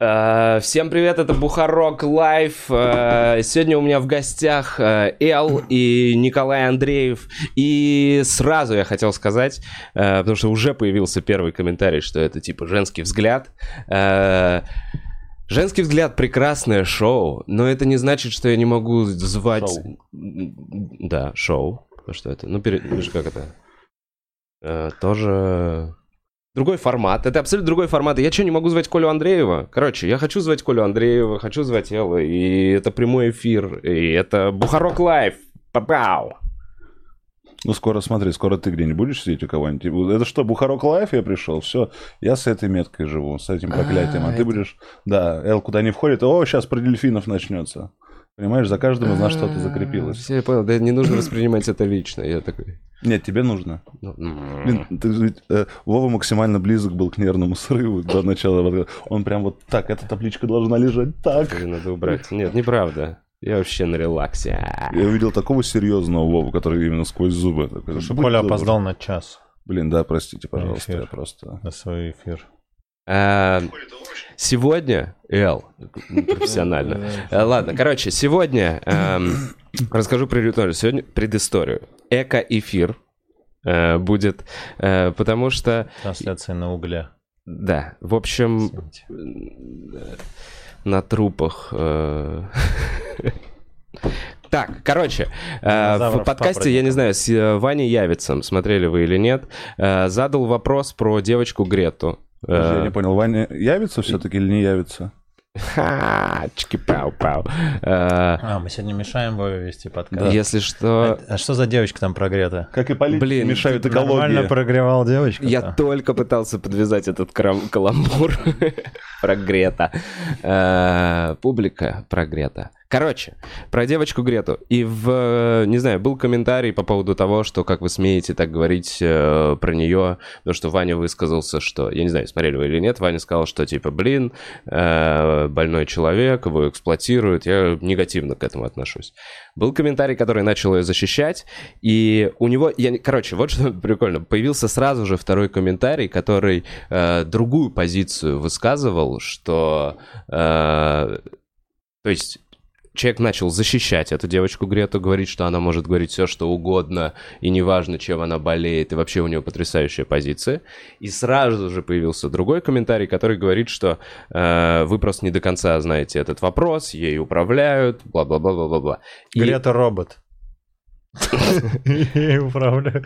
Э, Всем привет, это Бухарок Лайв. Э, Сегодня у меня в гостях э, Эл и Николай Андреев. И сразу я хотел сказать, потому что уже появился первый комментарий, что это типа женский взгляд. Женский взгляд прекрасное шоу, но это не значит, что я не могу звать. Шоу. Да, шоу. Что это? Ну, пере... как это? Э, тоже другой формат. Это абсолютно другой формат. Я что, не могу звать Колю Андреева? Короче, я хочу звать Колю Андреева, хочу звать Эла, и это прямой эфир, и это Бухарог Live. Папау. Ну, скоро, смотри, скоро ты где-нибудь будешь сидеть у кого-нибудь. Это что, Бухарог Live я пришел? Все, я с этой меткой живу, с этим проклятием. А, А, ты это- будешь... Да, Эл куда не входит. О, сейчас про дельфинов начнется. Понимаешь, за каждым из нас что-то закрепилось. Все, я понял. Да не нужно воспринимать это лично. Я такой... Нет, тебе нужно. ну. Блин, ты же ведь, э, Вова максимально близок был к нервному срыву до начала. Он прям вот так, эта табличка должна лежать так. Надо убрать. Нет, неправда. Я вообще на релаксе. Я увидел такого серьезного Вову, который именно сквозь зубы. Потому что «Будь Коля добр». опоздал на час Блин, да, простите, пожалуйста, эфир. я просто... на свой эфир. А, Сегодня, Эл, профессионально. Э, Ладно, короче, сегодня эм, расскажу предысторию. Сегодня предысторию. Эко-эфир э, будет, э, потому что, Трансляция на угле. да, в общем, на трупах. Так, короче, э, в подкасте, я не знаю, с Ваней Явицем, смотрели вы или нет, э, задал вопрос про девочку Грету. Подожди, Я Э, не понял, Ваня явится все-таки или не явится? Ха, чики-пау-пау. Э, А, мы сегодня мешаем Вове вести подкаст. Если что, А, а что за девочка там прогрета? Как и политики Блин, мешают Нормально экологии. прогревал девочку. я только пытался подвязать этот каламбур про Грета. Э, Публика про Грета. Короче, про девочку Грету. И в, не знаю, был комментарий по поводу того, что как вы смеете так говорить э, про нее, потому что Ваня высказался, что, я не знаю, смотрели вы или нет, Ваня сказал, что типа, блин, э, больной человек, его эксплуатируют, я негативно к этому отношусь. Был комментарий, который начал ее защищать, и у него, я, короче, вот что прикольно, появился сразу же второй комментарий, который э, другую позицию высказывал, что, э, то есть человек начал защищать эту девочку Грету, говорить, что она может говорить все, что угодно, и неважно, чем она болеет, и вообще у нее потрясающая позиция. И сразу же появился другой комментарий, который говорит, что э, вы просто не до конца знаете этот вопрос, ей управляют, бла-бла-бла-бла-бла. И- Грета робот. Я управляю.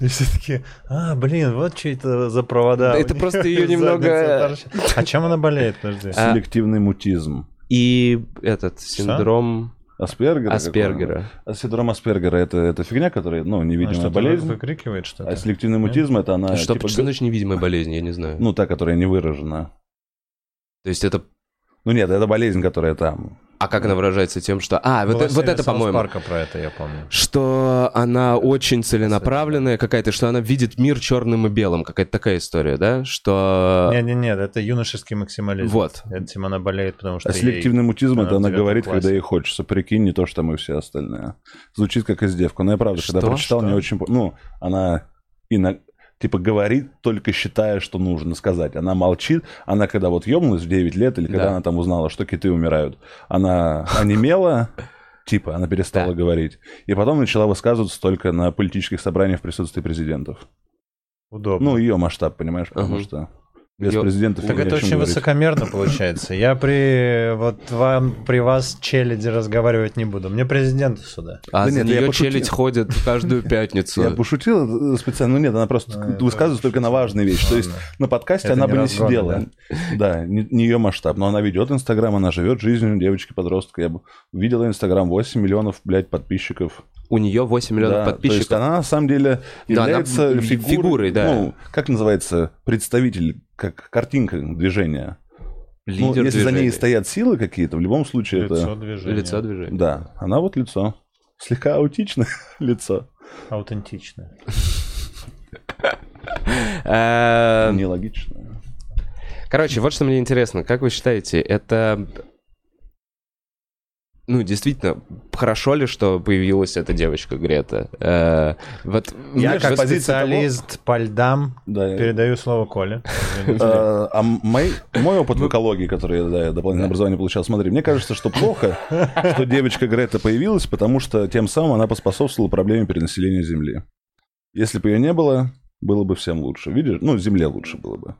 И все такие, а, блин, вот что это за провода. Да это просто из немного- торчат. А чем она болеет, подожди? А- Селективный мутизм. И этот синдром Аспергера? Аспергера. А Синдром Аспергера это, это фигня, которая, ну, невидимая что-то болезнь. выкрикивает что-то. А селективный мутизм это она, Что, типа, что значит невидимая болезнь, я не знаю. ну, та, которая не выражена. То есть это... Ну нет, это болезнь, которая там. А как она выражается тем, что... А, вот, вот это, по-моему. Парка про это, я помню. Что она очень целенаправленная какая-то, что она видит мир черным и белым. Какая-то такая история, да? Что... Нет, нет, нет, это юношеский максимализм. Вот. Этим она болеет, потому что А ей- селективный мутизм это она говорит, классе. когда ей хочется. Прикинь, не то, что мы все остальные. Звучит как издевка. Но я правда, когда Что? прочитал, Что? не очень... Ну, она и на- типа говорит, только считая, что нужно сказать. Она молчит. Она когда вот ёбнулась в 9 лет, или когда Да. она там узнала, что киты умирают, она онемела, типа, она перестала Да. говорить. И потом начала высказываться только на политических собраниях в присутствии президентов. Удобно. Ну, ее масштаб, понимаешь, потому Мгм. что без Её- президентов Так это очень говорить. высокомерно получается. Я при вот вам при вас челяди разговаривать не буду. Мне президенту сюда. А Да за нет, нее челядь ходит каждую пятницу. Я пошутил специально, ну нет, она просто Ну, это высказывается только на важные вещи. То есть на подкасте она бы не сидела. Да, не, ее масштаб, но она ведет Инстаграм, она живет жизнью девочки-подростка. Я бы видел Инстаграм 8 миллионов, блядь, подписчиков. У нее 8 миллионов Да, То есть подписчиков. она на самом деле Да, она является фи- фигурой, фигурой, да. Ну, как называется, представитель, как картинка движения. Ну, Лидер если за ней движения. стоят силы какие-то, в любом случае Лицо это... движения. Лицо движения. Да, она вот лицо. Слегка аутичное лицо. Аутентичное. Эм, Нелогичное. Короче, вот что мне интересно. Как вы считаете, это ну, действительно, хорошо ли, что появилась эта девочка Грета? Э, вот, Я как специалист по льдам Да, я- передаю слово Коле. Э, А мой, опыт в экологии, который я дополнительное образование получал, смотри, мне кажется, что плохо, что девочка Грета появилась, потому что тем самым она поспособствовала проблеме перенаселения Земли. Если бы ее не было, было бы всем лучше. Видишь? Ну, Земле лучше было бы.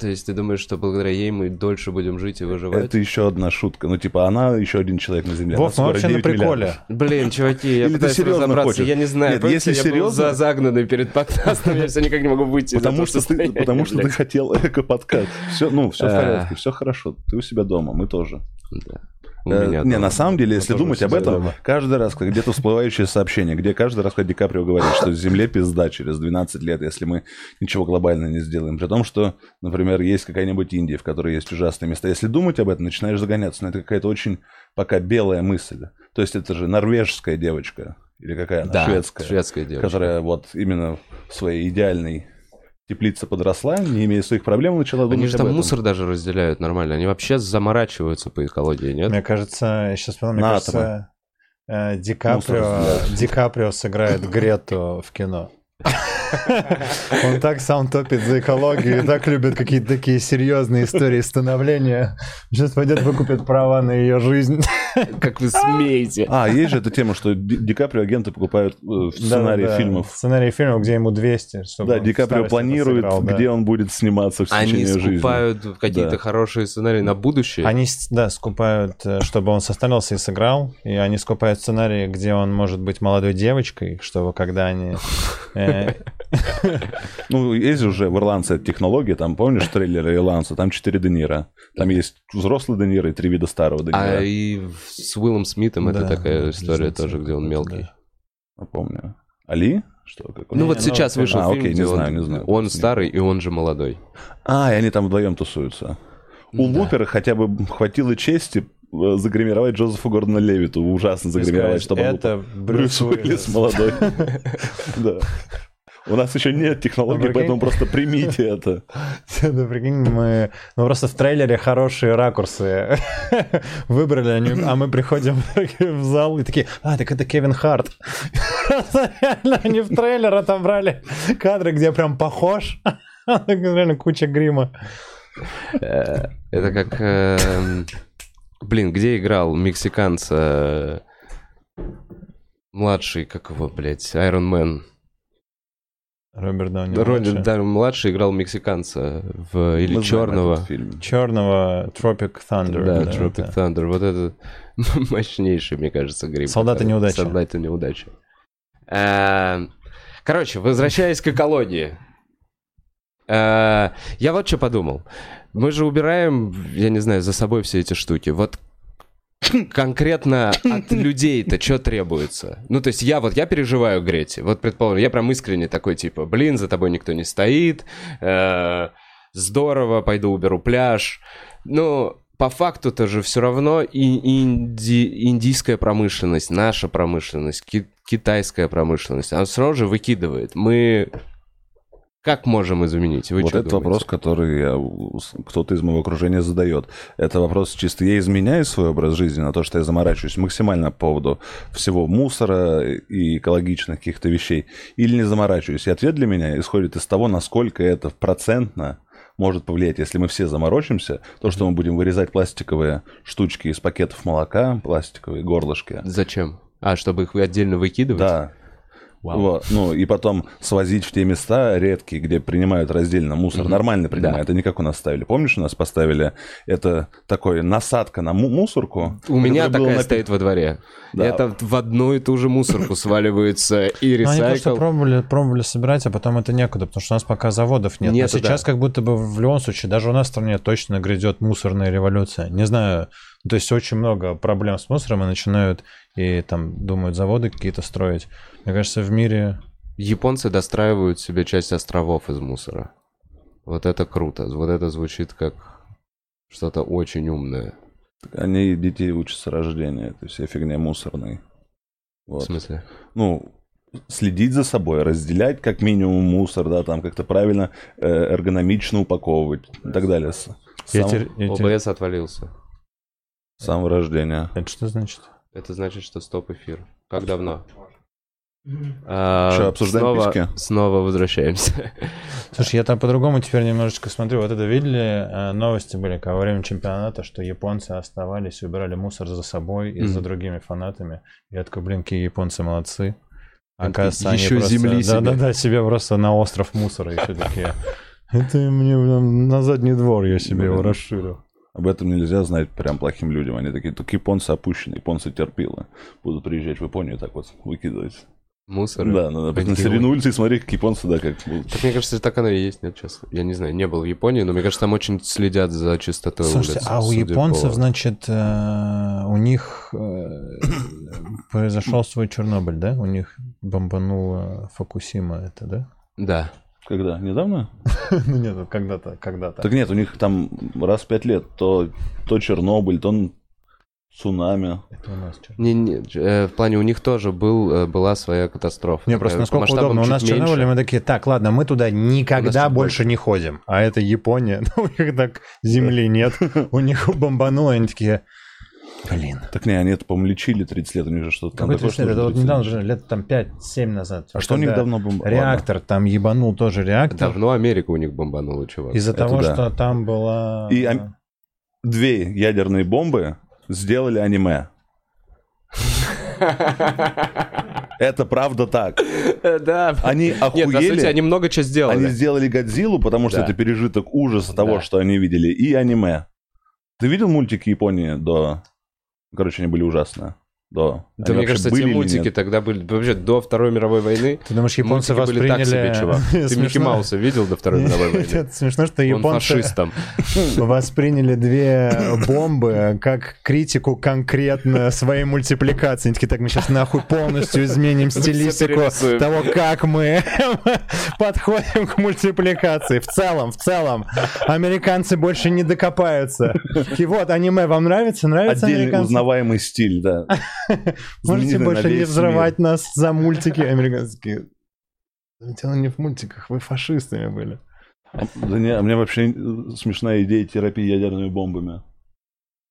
То есть ты думаешь, что благодаря ей мы дольше будем жить и выживать? Это еще одна шутка. Ну, типа, она еще один человек на Земле. Вов, вообще на 9 приколе. миллиардов. Блин, чуваки, я Или ты пытаюсь серьезно разобраться, хочешь? я не знаю. Нет, если я был серьезно- за- загнанный перед подкастом, я все никак не могу выйти Потому что, ты, потому что ты хотел эко-подкаст. Все, ну, все в А. порядке, все хорошо. Ты у себя дома, мы тоже. Да. Э, меня не, дома. на самом деле, если думать об этом, дома. каждый раз, где-то всплывающее сообщение, где каждый раз, Ди Каприо говорит, что Земле пизда через 12 лет, если мы ничего глобально не сделаем. При том, что, например, есть какая-нибудь Индия, в которой есть ужасные места. Если думать об этом, начинаешь загоняться. Но это какая-то очень пока белая мысль. То есть это же норвежская девочка. Или какая она? Да, шведская. шведская девочка. Которая вот именно в своей идеальной теплице подросла, не имея своих проблем, начала думать Они же об там этом. мусор даже разделяют нормально. Они вообще заморачиваются по экологии, нет? Мне кажется, я сейчас понял, мне На кажется, э, Ди Каприо. Ди Каприо сыграет Грету в кино. Он так сам топит за экологию и так любит какие-то такие серьезные истории становления. Сейчас пойдет выкупит права на ее жизнь. Как вы смеете? А, есть же эта тема, что Ди, Ди Каприо агенты покупают э, сценарии фильмов. Сценарий фильмов, где ему 200. чтобы Да, Ди Каприо планирует, сыграл, да. где он будет сниматься в Они течение жизни. скупают какие-то Да. хорошие сценарии на будущее. Они, да, скупают, э, чтобы он состарился и сыграл, и они скупают сценарии, где он может быть молодой девочкой, чтобы когда они... Ну, есть же уже в Ирландце эта технология, там, помнишь трейлеры Ирландца, там 4 Де Ниро. Там есть взрослый Де Ниро и три вида старого Де А и с Уиллом Смитом это такая история тоже, где он мелкий. Напомню. Али? Что? Как он? Ну Не, вот ну, сейчас вышел а, фильм, окей, не он- знаю, не знаю. он старый и он же молодой. А, и они там вдвоем тусуются. У Да. Лупера хотя бы хватило чести загримировать Джозефа Гордона Левиту. Ужасно загримировать, чтобы он был это Брюс Брюс Уиллис молодой. Да. У нас еще нет технологий, Ну, поэтому просто примите это. Да, прикинь, мы... Мы просто в трейлере хорошие ракурсы выбрали, они- а мы приходим в зал и такие, а, так это Кевин Харт. Реально они в трейлер отобрали кадры, где прям похож. Реально куча грима. Э, Это как... эм, Блин, где играл мексиканца э, младший, как его, блядь, Iron Man? Роберт Дауни. Роберт Дауни младший играл мексиканца в... или Мы черного. Черного Tropic Thunder. Да, да, Tropic да. Thunder. Вот это мощнейший, мне кажется, грим. Солдаты неудачи. Солдаты неудачи. Э, Короче, возвращаясь к экологии. Э, Я вот что подумал. Мы же убираем, я не знаю, за собой все эти штуки. Вот конкретно от людей-то что требуется? Ну, то есть я вот, я переживаю Грети. Вот, предположим, я прям искренне такой, типа, блин, за тобой никто не стоит, э, здорово, пойду уберу пляж. Ну, по факту-то же все равно и инди- индийская промышленность, наша промышленность, ки- китайская промышленность, она все равно же выкидывает. Мы как можем изменить? Вы вот этот думаете? вопрос, который кто-то из моего окружения задает. Это вопрос чисто, я изменяю свой образ жизни на то, что я заморачиваюсь максимально по поводу всего мусора и экологичных каких-то вещей, или не заморачиваюсь. И ответ для меня исходит из того, насколько это процентно может повлиять, если мы все заморочимся, то, что мы будем вырезать пластиковые штучки из пакетов молока, пластиковые горлышки. Зачем? А, чтобы их отдельно выкидывать? Да. Вау. Вот, ну, и потом свозить в те места редкие, где принимают раздельно мусор. Мгм. Нормально принимают, Да. это не как у нас ставили. Помнишь, у нас поставили это такой насадка на му- мусорку? У меня такая напи- стоит во дворе. Да. Это в одну и ту же мусорку сваливается и Ну, они просто ресайкл. пробовали, пробовали собирать, а потом это некуда, потому что у нас пока заводов нет. Но Нету, сейчас да. как будто бы в любом случае, даже у нас в стране точно грядет мусорная революция. Не знаю, то есть очень много проблем с мусором, и начинают и там думают заводы какие-то строить. Мне кажется, в мире... Японцы достраивают себе часть островов из мусора. Вот это круто. Вот это звучит как что-то очень умное. Они детей учат с рождения, то есть вся фигня мусорной. В Вот. смысле? Ну, следить за собой, разделять как минимум мусор, да, там как-то правильно, э, эргономично упаковывать и так далее. С- Я сам- тер- я тер- ОБС отвалился. С самого рождения. Это что значит? Это значит, что стоп эфир. Как давно? А, Что, обсуждаем снова, письки? снова возвращаемся. Слушай, я там по-другому теперь немножечко смотрю. Вот это видели, э, новости были как во время чемпионата, что японцы оставались и убирали мусор за собой и за Мгм. другими фанатами. Я такой, блин, какие японцы молодцы. Оказывается, они еще просто... земли себе. Да-да-да, себе просто на остров мусора еще такие. Это мне на задний двор я себе его расширил. Об этом нельзя знать прям плохим людям. Они такие, только японцы опущены, японцы терпилы. Будут приезжать в Японию так вот выкидывать. Мусор. Да, надо быть на середину вот. улицы и смотреть, как японцы, да, как будут. Так мне кажется, так оно и есть, нет, сейчас. Я не знаю, не был в Японии, но мне кажется, там очень следят за чистотой Слушайте, улиц. а у японцев, по- значит, э, у них э, произошел свой Чернобыль, да? У них бомбанула Фукусима это, да? Да. Когда? Недавно? Ну нет, когда-то, когда-то. Так нет, у них там раз в пять лет то, то Чернобыль, то цунами. Это у нас? Не, не, э, в плане у них тоже был, э, была своя катастрофа. Не, просто Э, насколько удобно. У нас. Чернобыле мы такие, так, ладно, мы туда никогда чуть больше не ходим. А это Япония, ну, у них так земли нет. У них бомбануло, они такие, блин. Так не, они это, по-моему, лечили 30 лет, у них же что-то там Какой такое, 30 лет? Это вот 30 недавно лет. же, лет там 5-7 назад. А что у них давно бомба? Реактор там ебанул тоже реактор. Давно Америка у них бомбанула, чувак. Из-за Это того, да. что там была... И ам- Две ядерные бомбы сделали аниме. Это правда так. Да. Они Нет, по сути, охуели. они много чего сделали. Они сделали Годзиллу, потому что Да. это пережиток ужаса того, Да. что они видели, и аниме. Ты видел мультики Японии до... Короче, они были ужасные. Да, Они мне кажется, были или мультики тогда были вообще до Второй мировой войны. Ты думаешь, японцы Мультики были восприняли... так себе, чувак. Ты Микки. Мауса видел до Второй мировой войны? Это смешно, что Он японцы фашист там. восприняли две бомбы как критику конкретно своей мультипликации. Они такие, так, мы сейчас нахуй полностью изменим стилистику того, как мы подходим к мультипликации. В целом, в целом. Американцы больше не докопаются. И вот, аниме вам нравится? Нравится Отдельный американцам? узнаваемый стиль, да. Можете больше не взрывать нас за мультики американские. Дело не в мультиках, вы фашистами были. мир. Да не, а мне вообще э, смешная идея терапии ядерными бомбами.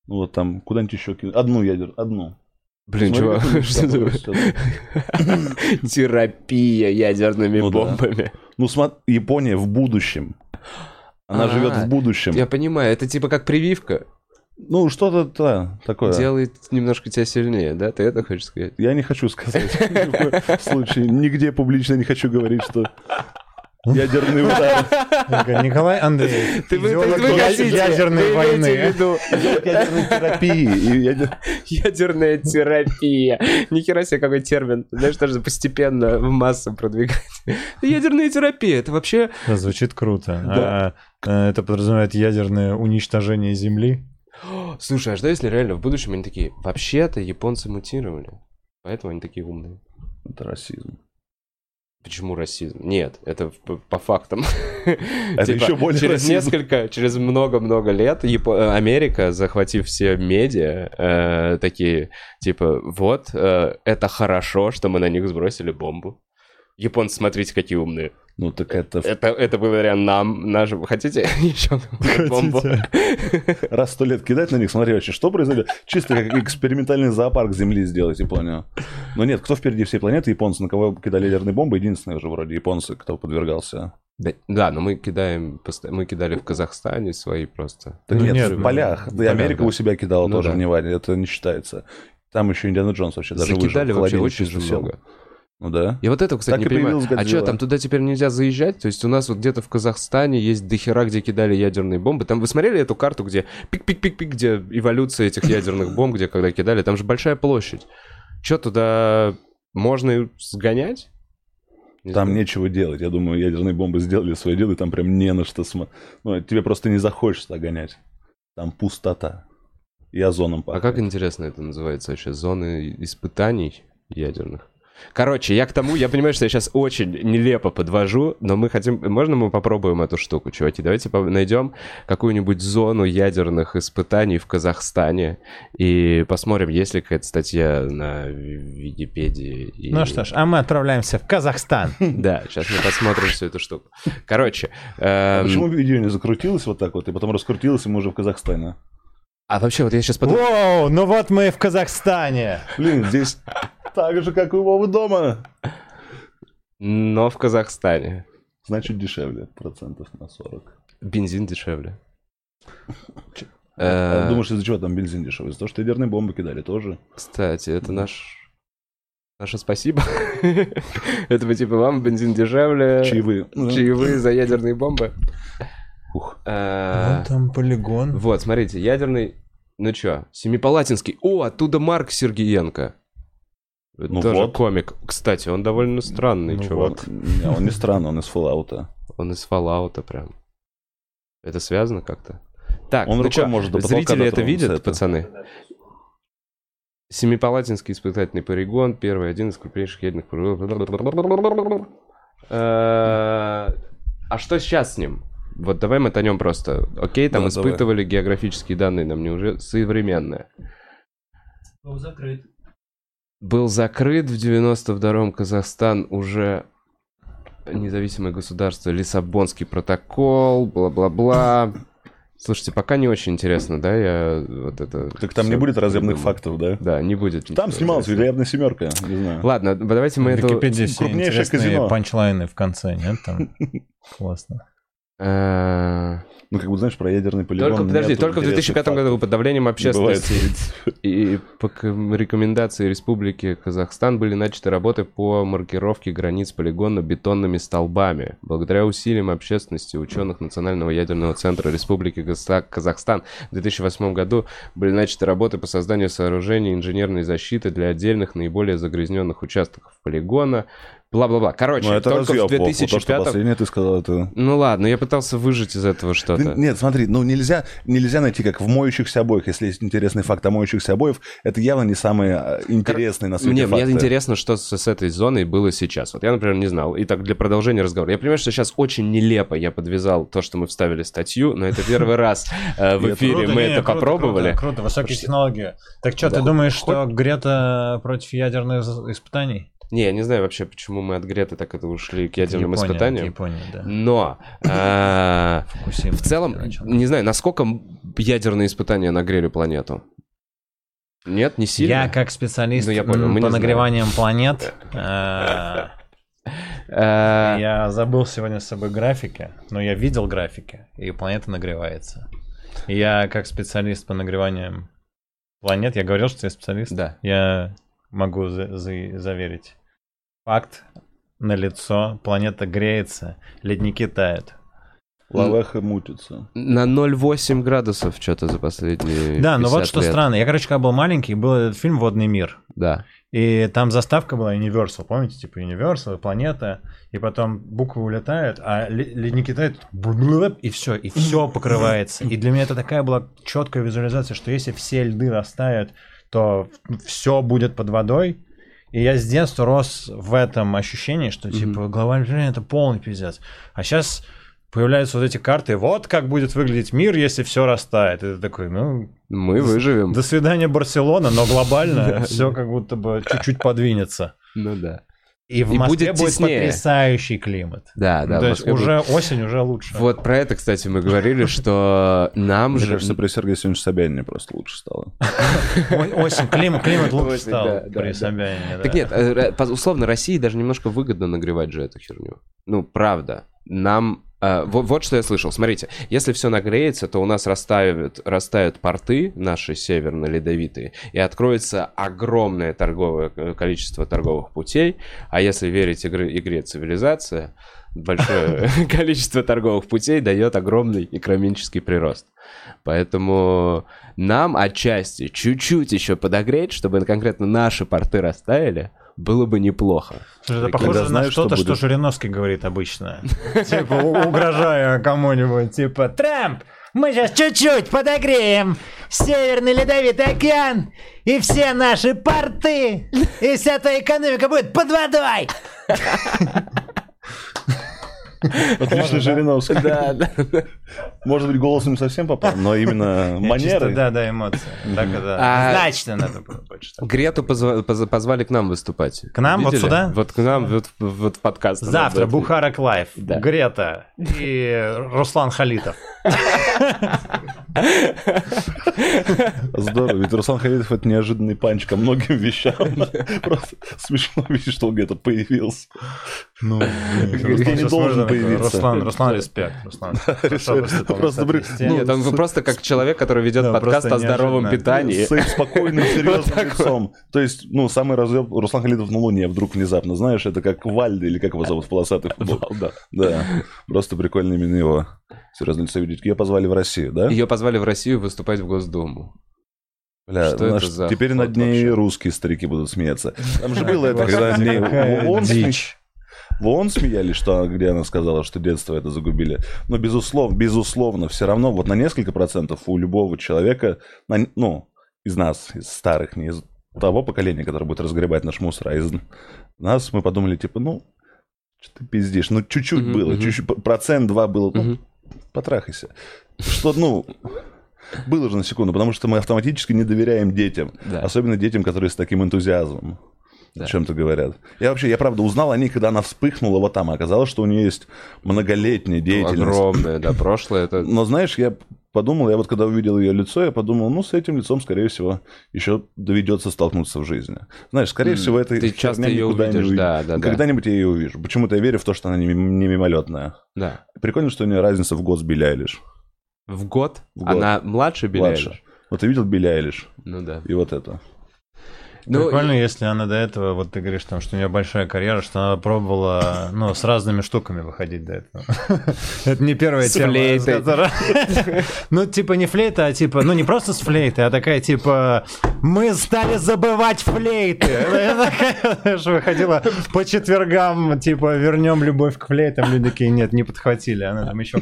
Ну вот там куда-нибудь еще кинуть. Одну ядер, одну. Блин, Смотри, чувак, что там Терапия ядерными Ну да. бомбами. Ну смотри, Япония в будущем. Она А, живет в будущем. Я понимаю, это типа как прививка. Ну, что-то да, такое. Делает немножко тебя сильнее, да? Ты это хочешь сказать? Я не хочу сказать. Ни в случае. Нигде публично не хочу говорить, что ядерный удар. Николай Андреевич, Ты идеолог ядерной войны. Ядерной терапии. Ядерная терапия. Нихера себе какой термин. Знаешь, даже постепенно в массу продвигать. Ядерная терапия, это вообще... Да, звучит круто. Да. А, а, это подразумевает ядерное уничтожение Земли. Слушай, а что если реально в будущем они такие, вообще-то японцы мутировали, поэтому они такие умные. Это расизм. Почему расизм? Нет, это по, фактам. Это еще более через расизм. несколько, через много-много лет Япо- э, Америка, захватив все медиа, э, такие, типа, вот, э, это хорошо, что мы на них сбросили бомбу. Японцы, смотрите, какие умные. Ну, так это Это, это благодаря нам, нашим... Хотите еще бомбу? раз сто лет кидать на них, смотри вообще, что произойдет. Чисто как экспериментальный зоопарк Земли сделать Японию. Но нет, кто впереди всей планеты? Японцы, на кого кидали ядерные бомбы, единственные уже вроде японцы, кто подвергался. Да, да, но мы кидаем, мы кидали в Казахстане свои просто. Так Ну нет, нет, в полях. Да Америка да. у себя кидала Ну тоже да. в Неваде, это не считается. Там еще Индиана Джонс вообще даже Закидали выжил. вообще очень много. Ну да. Я вот это, кстати, Так не понимаю. А что, там туда теперь нельзя заезжать? То есть у нас вот где-то в Казахстане есть дохера, где кидали ядерные бомбы. Там вы смотрели эту карту, где пик-пик-пик-пик, где эволюция этих ядерных бомб, где когда кидали? Там же большая площадь. Что, туда можно сгонять? Не Там знаю. нечего делать. Я думаю, ядерные бомбы сделали свое дело, и там прям не на что смотреть. Ну, тебе просто не захочется гонять. Там пустота. И озоном А пахнет. как интересно это называется вообще? Зоны испытаний ядерных? Короче, я к тому, я понимаю, что я сейчас очень нелепо подвожу, но мы хотим, можно мы попробуем эту штуку, чуваки? Давайте найдем какую-нибудь зону ядерных испытаний в Казахстане и посмотрим, есть ли какая-то статья на Ви- Википедии. и- Ну что ж, а мы отправляемся в Казахстан. Да, сейчас мы посмотрим всю эту штуку. Короче, А эм, почему видео не закрутилось вот так вот, и потом раскрутилось, и мы уже в Казахстане? А вообще, вот я сейчас подумал... Воу, ну вот мы и в Казахстане. Блин, здесь так же, как и у Вовы дома. Но в Казахстане Значит, дешевле, процентов на 40. бензин дешевле. А Э, Думаешь, из-за чего там бензин дешевый? Из-за того, что ядерные бомбы кидали тоже. Кстати, это наш... Наше спасибо. Это вы типа вам бензин дешевле. Чаевые. Ну, Чаевые за ядерные бомбы. Ух. Э, Вон там полигон. Вот, смотрите, ядерный... Ну чё, Семипалатинский. О, оттуда Марк Сергиенко. Ну Тоже вот. комик. Кстати, он довольно странный Ну чувак. Не, он не странный, он из Fallout. Он из Fallout прям. Это связано как-то? Так, Он ну чё, может до зрители это видят, это. пацаны? Семипалатинский испытательный полигон, первый один из крупнейших ядерных... полигонов. Э, А что сейчас с ним? Вот давай мотанем просто. Окей, там Да, давай. испытывали географические данные, нам не уже современные. Был закрыт. Был закрыт в 92-м Казахстан уже независимое государство, Лиссабонский протокол, бла-бла-бла. Слушайте, пока не очень интересно, да, я вот это... Так там не будет разъемных фактов, да? Да, не будет. Там снималась вероятно семерка, не знаю. Ладно, давайте мы В эту... Википедии все интересные панчлайны в конце, нет? Там классно. Э, Ну, как бы, знаешь, про ядерный полигон Только, подожди, только в интересных 2005 году фактов. под давлением общественности и по рекомендации Республики Казахстан были начаты работы по маркировке границ полигона бетонными столбами. Благодаря усилиям общественности ученых Национального ядерного центра Республики Каза- Казахстан в 2008 году были начаты работы по созданию сооружений инженерной защиты для отдельных наиболее загрязненных участков полигона. Бла-бла-бла. Короче, Ну, это только в разъеб, Вов, вот То, что 2005 последнее ты сказал, это... Ну ладно, я пытался выжить из этого что-то. Нет, смотри, ну нельзя, нельзя найти, как в моющихся обоих. Если есть интересный факт о моющихся обоев, это явно не самые э, интересные на свете Мне, мне факты. интересно, что с, с этой зоной было сейчас. Вот я, например, не знал. И так для продолжения разговора. Я понимаю, что сейчас очень нелепо я подвязал то, что мы вставили статью, но это первый раз э, в эфире мы это попробовали. Круто, высокие технологии. Так что, ты думаешь, что Грета против ядерных испытаний? Не, я не знаю вообще, почему мы от Греты так это ушли к ядерным Япония, испытаниям. Япония, да. Но Фукусима, в целом, короче. не знаю, насколько ядерные испытания нагрели планету. Нет, не сильно. Я как специалист Ну, я понял, по не знаем. нагреваниям планет, э, Э, я забыл сегодня с собой графики, но я видел графики, и планета нагревается. Я как специалист по нагреваниям планет, я говорил, что я специалист. Да. Я могу за- за- заверить. Факт на лицо, планета греется, ледники тают. Лавеха мутится. На 0,8 градусов что-то за последние Да, но вот 50 что лет. странно. Я, короче, когда был маленький, был этот фильм «Водный мир». Да. И там заставка была Universal, помните, типа Universal, планета, и потом буквы улетают, а ле- ледники тают, и все, и все покрывается. И для меня это такая была четкая визуализация, что если все льды растают, то все будет под водой. И я с детства рос в этом ощущении, что типа глобальное потепление это полный пиздец. А сейчас появляются вот эти карты, вот как будет выглядеть мир, если все растает. И ты такой, ну, Мы выживем. до свидания, Барселона, но глобально все как будто бы чуть-чуть подвинется. Ну да. И в И Москве будет будет, теснее. потрясающий климат. Да, да. То есть уже осень, уже лучше. будет- Вот про это, кстати, мы говорили, что нам Мне же... кажется, при Сергее Семеновиче Собянине просто лучше стало. Осень, климат, климат лучше стал при да. Собянине. Так нет, э, условно, России даже немножко выгодно нагревать же эту херню. Ну, правда. Нам... э, во- вот, что я слышал. Смотрите, если все нагреется, то у нас растают, растают порты наши северно-ледовитые, и откроется огромное торговое э, количество торговых путей. А если верить игры, игре «Цивилизация», большое количество торговых путей дает огромный экономический прирост. Поэтому нам отчасти чуть-чуть еще подогреть, чтобы конкретно наши порты растаяли, было бы неплохо. Слушай, это похоже когда на знаешь, что что-то, что будет. Жириновский говорит обычно. Типа угрожая кому-нибудь, типа Трамп, мы сейчас чуть-чуть подогреем Северный Ледовитый океан и все наши порты, и вся твоя экономика будет под водой. Отлично, Жириновский. Да, да. Может быть, голос не совсем попал, но именно манеры. Да, да, эмоции. Так это. Значно надо было больше. Грету позвали к нам выступать. К нам? Вот сюда? Вот к нам, вот, в подкаст. Завтра Бухарог Live. Грета и Руслан Халитов. Ведь Руслан Халидов это неожиданный панч ко многим вещам. Просто смешно видеть, что он где-то появился. Ну, Я не должен появиться. Руслан, Руслан, респект. Руслан. Просто. Нет, он просто как человек, который ведет подкаст о здоровом питании. С спокойным, серьезным лицом. То есть, ну, самый разъем Руслан Халидов на Луне вдруг внезапно, знаешь, это как Вальда, или как его зовут, в полосатый футбол. Валда. Да, просто прикольно именно его. Серьезно лицо видеть. Ее позвали в Россию, да? Ее позвали в Россию выступать в Госдуму. Бля, Что наш- это за теперь над ней вообще? русские старики будут смеяться. Там же было это, когда Господи, они какая в ООН сме- дичь. в ООН смеялись, что, где она сказала, что детство это загубили. Но безусловно, безусловно, все равно вот на несколько процентов у любого человека, на- ну, из нас, из старых, не из того поколения, которое будет разгребать наш мусор, а из нас мы подумали, типа, ну, что ты пиздишь, ну, чуть-чуть Мгм, было, чуть-чуть, процент два было, ну, Мгм. потрахайся. Что, ну, было же на секунду, потому что мы автоматически не доверяем детям. Да. Особенно детям, которые с таким энтузиазмом Да. чем-то говорят. Я вообще, я правда узнал о ней, когда она вспыхнула вот там, а оказалось, что у нее есть многолетняя деятельность. Огромное, да, прошлое. Это... Но знаешь, я подумал, я вот когда увидел ее лицо, я подумал, ну, с этим лицом, скорее всего, еще доведется столкнуться в жизни. Знаешь, скорее всего, это ты часто не увидишь, уйдет. да, да, да. Когда-нибудь я ее увижу. Почему-то я верю в то, что она не, не мимолетная. Да. Прикольно, что у нее разница в год с Билли Айлиш. В год? В год. Она младше Билли Младше. Айлиш? Вот ты видел Билли Айлиш? Ну да. И вот это. Ну, Прикольно, и- если она до этого, вот ты говоришь, там, что у нее большая карьера, что она пробовала, ну, с разными штуками выходить до этого. Это не первая С тема. Ну, типа не флейта, а типа, ну, не просто с флейтой, а такая, типа, мы стали забывать флейты. Знаешь, выходила по четвергам, типа, вернем любовь к флейтам. Люди такие, нет, не подхватили, она там еще.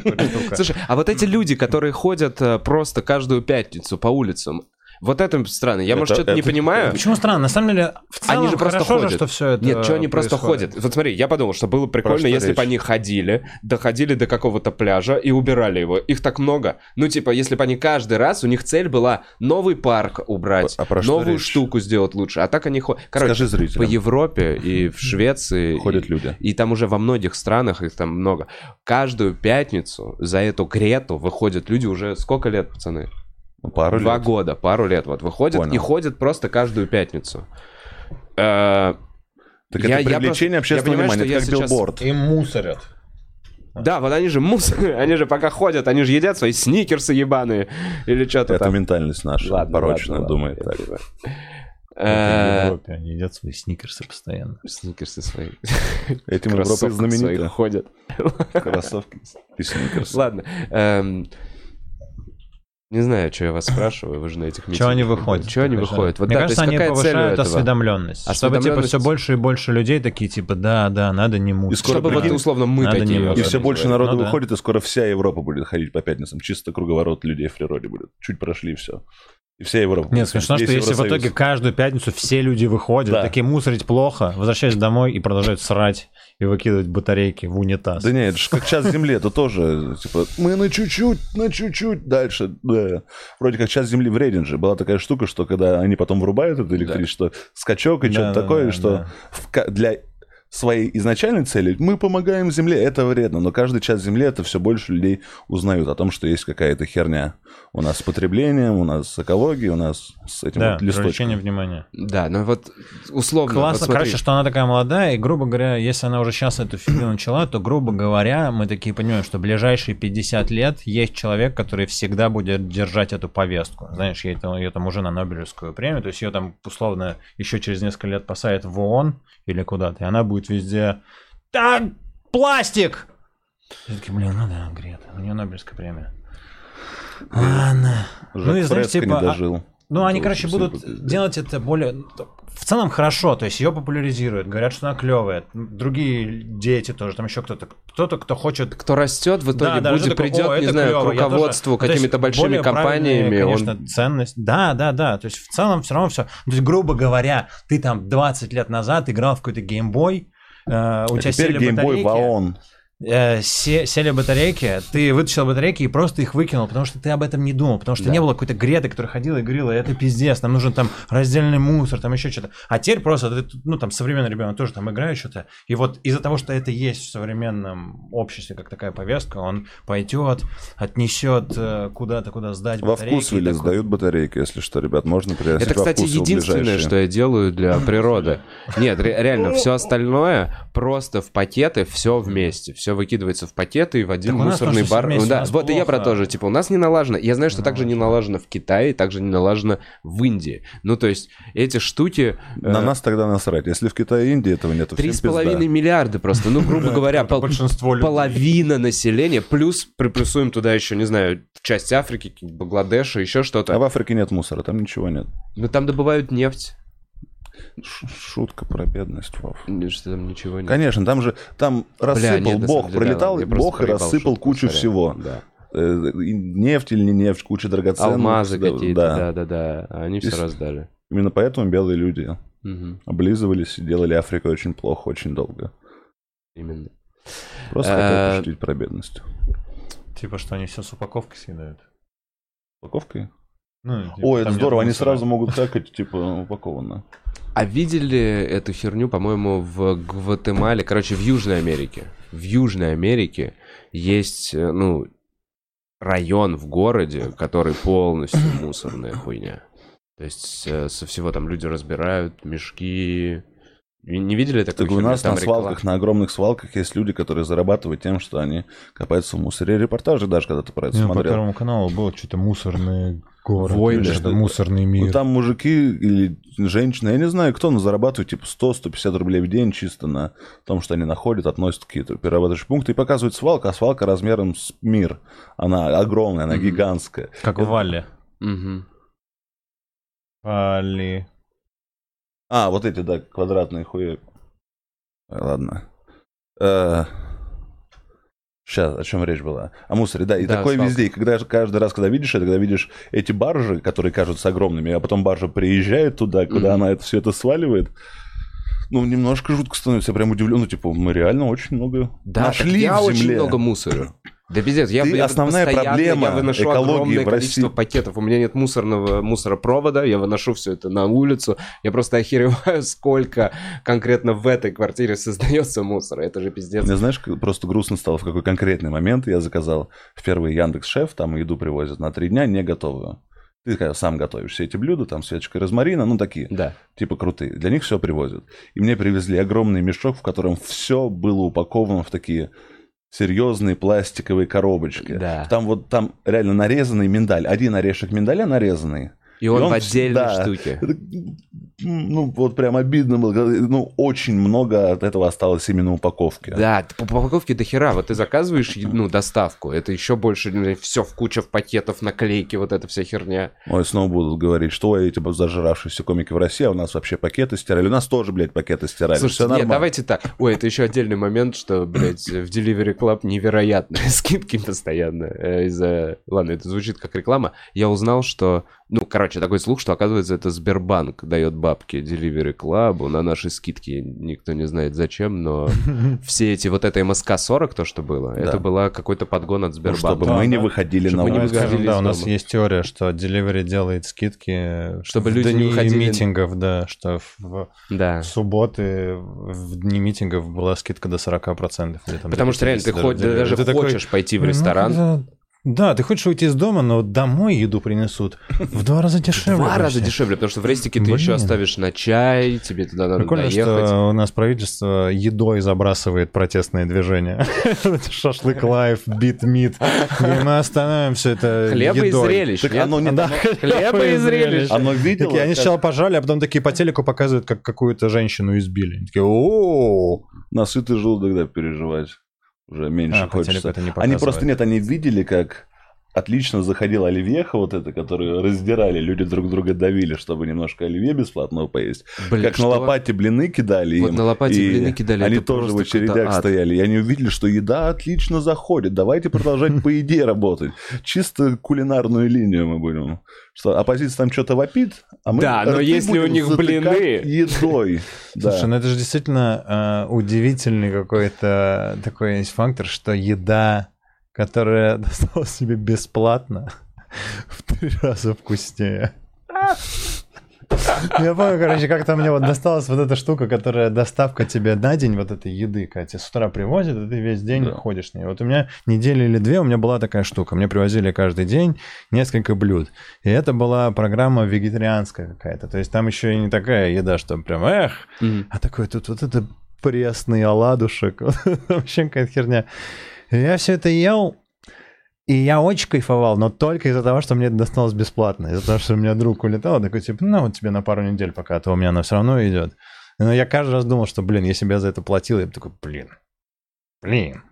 Слушай, а вот эти люди, которые ходят э, просто каждую пятницу по улицам, вот это странно. Я, может, Это- что-то не это- понимаю. Почему странно? На самом деле, в целом Они же просто хорошо же, ходят. что все это Нет, что они просто происходит. ходят. Вот смотри, я подумал, что было прикольно, если речь? бы они ходили, доходили до какого-то пляжа и убирали его. Их так много. Ну, типа, если бы они каждый раз, у них цель была новый парк убрать, А новую речь? штуку сделать лучше. А так они ходят. Короче, Скажи по зрителям. Европе и в Швеции Ходят и- люди. И там уже во многих странах их там много. Каждую пятницу за эту Грету выходят люди уже сколько лет, пацаны? Ну, Пару Два лет. года, пару лет вот выходят Понял. и ходят просто каждую пятницу. Э, Так Я- это я привлечение я общественного понимаю, внимания, это как я сейчас- билборд. И мусорят. Да, вот они же мусор, они же пока ходят, они же едят свои сникерсы ебаные или что-то Это там. ментальность наша, Ладно, порочная, ладно, думает ладно, так. я. В Э, Европе они едят свои сникерсы постоянно. Сникерсы свои. Этим Европа знаменита. ходят. Кроссовки и сникерс. Ладно. Не знаю, что я вас спрашиваю, вы же на этих Чего они выходят? Что они выходят? Вот Мне да, кажется, они повышают осведомленность. Чтобы типа все больше и больше людей такие, типа, да, да, надо не скоро Чтобы вот условно мы надо такие. И все больше называют. народу Ну да. выходит, и скоро вся Европа будет ходить по пятницам. Чисто круговорот людей в природе будет. Чуть прошли и все. И вся Европа. Нет, смешно, что если в итоге каждую пятницу все люди выходят, Да. такие мусорить плохо, возвращаются домой и продолжают срать и выкидывать батарейки в унитаз. Да нет, это же как час земли, это тоже, типа, мы на чуть-чуть, на чуть-чуть дальше, да. Вроде как час земли в рейдинге была такая штука, что когда они потом врубают это электричество, скачок и Да, что-то да, такое, да, что да. в для своей изначальной цели мы помогаем Земле, это вредно, но каждый час Земли это все больше людей узнают о том, что есть какая-то херня. У нас с потреблением, у нас с экологией, у нас с этим Да, вот листочком. привлечение внимания. Да, ну вот условно. вот Классно, смотри. короче, что она такая молодая, и, грубо говоря, если она уже сейчас эту фигню начала, то, грубо говоря, мы такие понимаем, что ближайшие 50 лет есть человек, который всегда будет держать эту повестку. Знаешь, ей там, ее там уже на Нобелевскую премию, то есть ее там, условно, еще через несколько лет посадят в ООН или куда-то, и она будет везде «Так, пластик!» Я такие, блин, ну да, Грета, у нее Нобелевская премия. Ладно. Жак ну и знаешь, Фреско типа, не а- дожил. ну, они, Это короче, будут сильно делать это более... В целом хорошо, то есть ее популяризируют, говорят, что она клевая. Другие дети тоже, там еще кто-то. Кто-то, кто хочет... Кто растет, в итоге Да, да, будет, что такое, придет, «О, не знаю, клёво, к тоже». руководству То есть какими-то большими компаниями. он- конечно, ценность. Да, да, да. То есть в целом все равно все. То есть, грубо говоря, ты там 20 лет назад играл в какой-то геймбой, у А тебя теперь сели батарейки. ООН. Э, се- сели батарейки, ты вытащил батарейки и просто их выкинул, потому что ты об этом не думал, потому что Да. не было какой-то Греты, которая ходила и говорила, это пиздец, нам нужен там раздельный мусор, там еще что-то. А теперь просто, ты, ну там современный ребенок тоже там играет что-то, и вот из-за того, что это есть в современном обществе, как такая повестка, он пойдет, отнесет э, куда-то, куда сдать Во батарейки. вкусвилле такой, сдают батарейки, если что, ребят, можно приносить Это, во кстати, единственное, ближайшие. что я делаю для природы. Нет, ре- реально, все остальное просто в пакеты, все вместе. Все выкидывается в пакеты и в один Так мусорный бар. вместе, да, вот и я про плохо. то же. Типа, у нас не налажено. Я знаю, что также не налажено в Китае, также не налажено в Индии. Ну, то есть, эти штуки... э, На нас тогда насрать. Если в Китае и Индии этого нет, Три с половиной миллиарда просто, ну, грубо говоря, половина населения, плюс приплюсуем туда еще, не знаю, часть Африки, Бангладеша, еще А что-то. в Африке нет мусора, там ничего нет. Но там добывают нефть. Шутка про бедность, Вов. Что там ничего нет. Конечно, там же, там рассыпал Бля, нет, Бог, деле, пролетал да, Бог и рассыпал шутку, кучу сорян. всего. Да. Э, Нефть или не нефть, куча драгоценных. Алмазы да, какие-то, да. да-да-да. Они все И раздали. Именно поэтому белые люди Мгм, облизывались и делали Африку очень плохо, очень долго. Именно. Просто Э, хотел пошутить про бедность. Типа, что они все с упаковки съедают. Упаковкой? Ну, типа, Ой, это здорово, они сразу могут какать, типа, упакованно. А видели эту херню, по-моему, в Гватемале, короче, в Южной Америке. В Южной Америке есть, э, ну, район в городе, который полностью мусорная хуйня. То есть э, со всего там люди разбирают мешки. Не видели такой Так у нас Там на реклама. свалках, на огромных свалках есть люди, которые зарабатывают тем, что они копаются в мусоре. Репортажи даже когда-то про это по смотрел. Первому каналу было что-то мусорный город. Войны, что мусорный мир. Ну, там мужики или женщины, я не знаю, кто, но зарабатывают типа 100-150 рублей в день чисто на том, что они находят, относят какие-то перерабатывающие пункты и показывают свалку, а свалка размером с мир. Она огромная, она Мгм. гигантская. Как в Вале. Мгм. Вали. А, вот эти, да, квадратные хуи. Э, Ладно. Сейчас, о чем речь была? О мусоре, да. И Да, такое свалка. везде. И когда каждый раз, когда видишь это, когда видишь эти баржи, которые кажутся огромными, а потом баржа приезжает туда, куда Мгм. она это все это сваливает, ну, немножко жутко становится. Я прям удивлен. Ну, типа, мы реально очень много Да, так нашли я в очень земле. много мусора. Да пиздец, я, Ты я основная проблема я выношу экологии огромное в количество России. пакетов. У меня нет мусорного мусоропровода, я выношу все это на улицу. Я просто охереваю, сколько конкретно в этой квартире создается мусора. Это же пиздец. Мне, знаешь, просто грустно стало, в какой конкретный момент я заказал в первый Яндекс Шеф, там еду привозят на три дня не готовую. Ты когда сам готовишь все эти блюда, там с веточкой розмарина, ну такие, Да. типа крутые. Для них все привозят. И мне привезли огромный мешок, в котором все было упаковано в такие серьезные пластиковые коробочки. Да. Там вот там реально нарезанный миндаль. Один орешек миндаля нарезанный. И он, он в отдельной всегда- штуке. Ну, вот прям обидно было. Ну, очень много от этого осталось именно упаковки. Да, по упаковке до хера. Вот ты заказываешь ну, доставку, это еще больше все в куча в пакетов, наклейки, вот эта вся херня. Ой, снова будут говорить, что эти зажравшиеся комики в России, а у нас вообще пакеты стирали. У нас тоже, блядь, пакеты стирали. Слушайте, Всё нет, нормально. давайте так. Ой, это еще отдельный момент, что, блядь, в Delivery Club невероятные скидки постоянно. э, Из-за... Ладно, это звучит как реклама. Я узнал, что... Ну, короче, такой слух, что, оказывается, это Сбербанк дает бабки Delivery Club на наши скидки. Никто не знает зачем, но все эти... Вот это МСК-40, то, что было, это была какой-то подгон от Ну, Сбербанка. чтобы Да, мы не выходили Чтобы на улицу. да, у нас есть теория, что Delivery делает скидки Чтобы в люди не дни выходили- митингов, да, что в Да. субботы, в дни митингов была скидка до 40%. или там Потому что реально ты 50 хоть- даже. даже Ты такой, хочешь пойти в «Ну, ресторан. Да, ты хочешь уйти из дома, но домой еду принесут в два раза дешевле. Два раза дешевле, потому что в рестике ты еще оставишь на чай, тебе туда надо Прикольно, доехать. что у нас правительство едой забрасывает протестные движения. Шашлык лайф, бит мит. И мы остановим все это Хлеба и зрелищ, Так оно не Да, Хлеба и зрелищ. Оно видело, Такие, они сначала пожали, а потом такие по телеку показывают, как какую-то женщину избили. Они такие, о на сытый желудок, да, переживать уже меньше А, хочется. они просто, нет, они видели, как отлично заходил оливьеха вот это, которую раздирали, люди друг друга давили, чтобы немножко оливье бесплатного поесть. Блин, как что? на лопате блины кидали Вот им, на лопате и блины кидали, Они тоже в очередях ад. стояли, и они увидели, что еда отлично заходит. Давайте продолжать по еде работать. Чисто кулинарную линию мы будем. Что оппозиция там что-то вопит, а мы Да, но если у них блины. едой. Слушай, ну это же действительно э, удивительный какой-то такой есть фактор, что еда, которая досталась себе бесплатно, в три раза вкуснее. Я помню, короче, как-то мне вот досталась вот эта штука, которая доставка тебе на день вот этой еды, Катя, с утра привозит, и ты весь день Да. ходишь с ней. Вот у меня неделю или две у меня была такая штука. Мне привозили каждый день несколько блюд. И это была программа вегетарианская какая-то. То есть там еще и не такая еда, что прям эх, Мгм. а такой тут вот это пресный оладушек. Вообще какая-то херня. Я все это ел, и я очень кайфовал, но только из-за того, что мне это досталось бесплатно. Из-за того, что у меня друг улетал, такой типа, ну вот тебе на пару недель пока, а то у меня оно все равно идет. Но я каждый раз думал, что, блин, если бы я за это платил, я бы такой, блин, блин.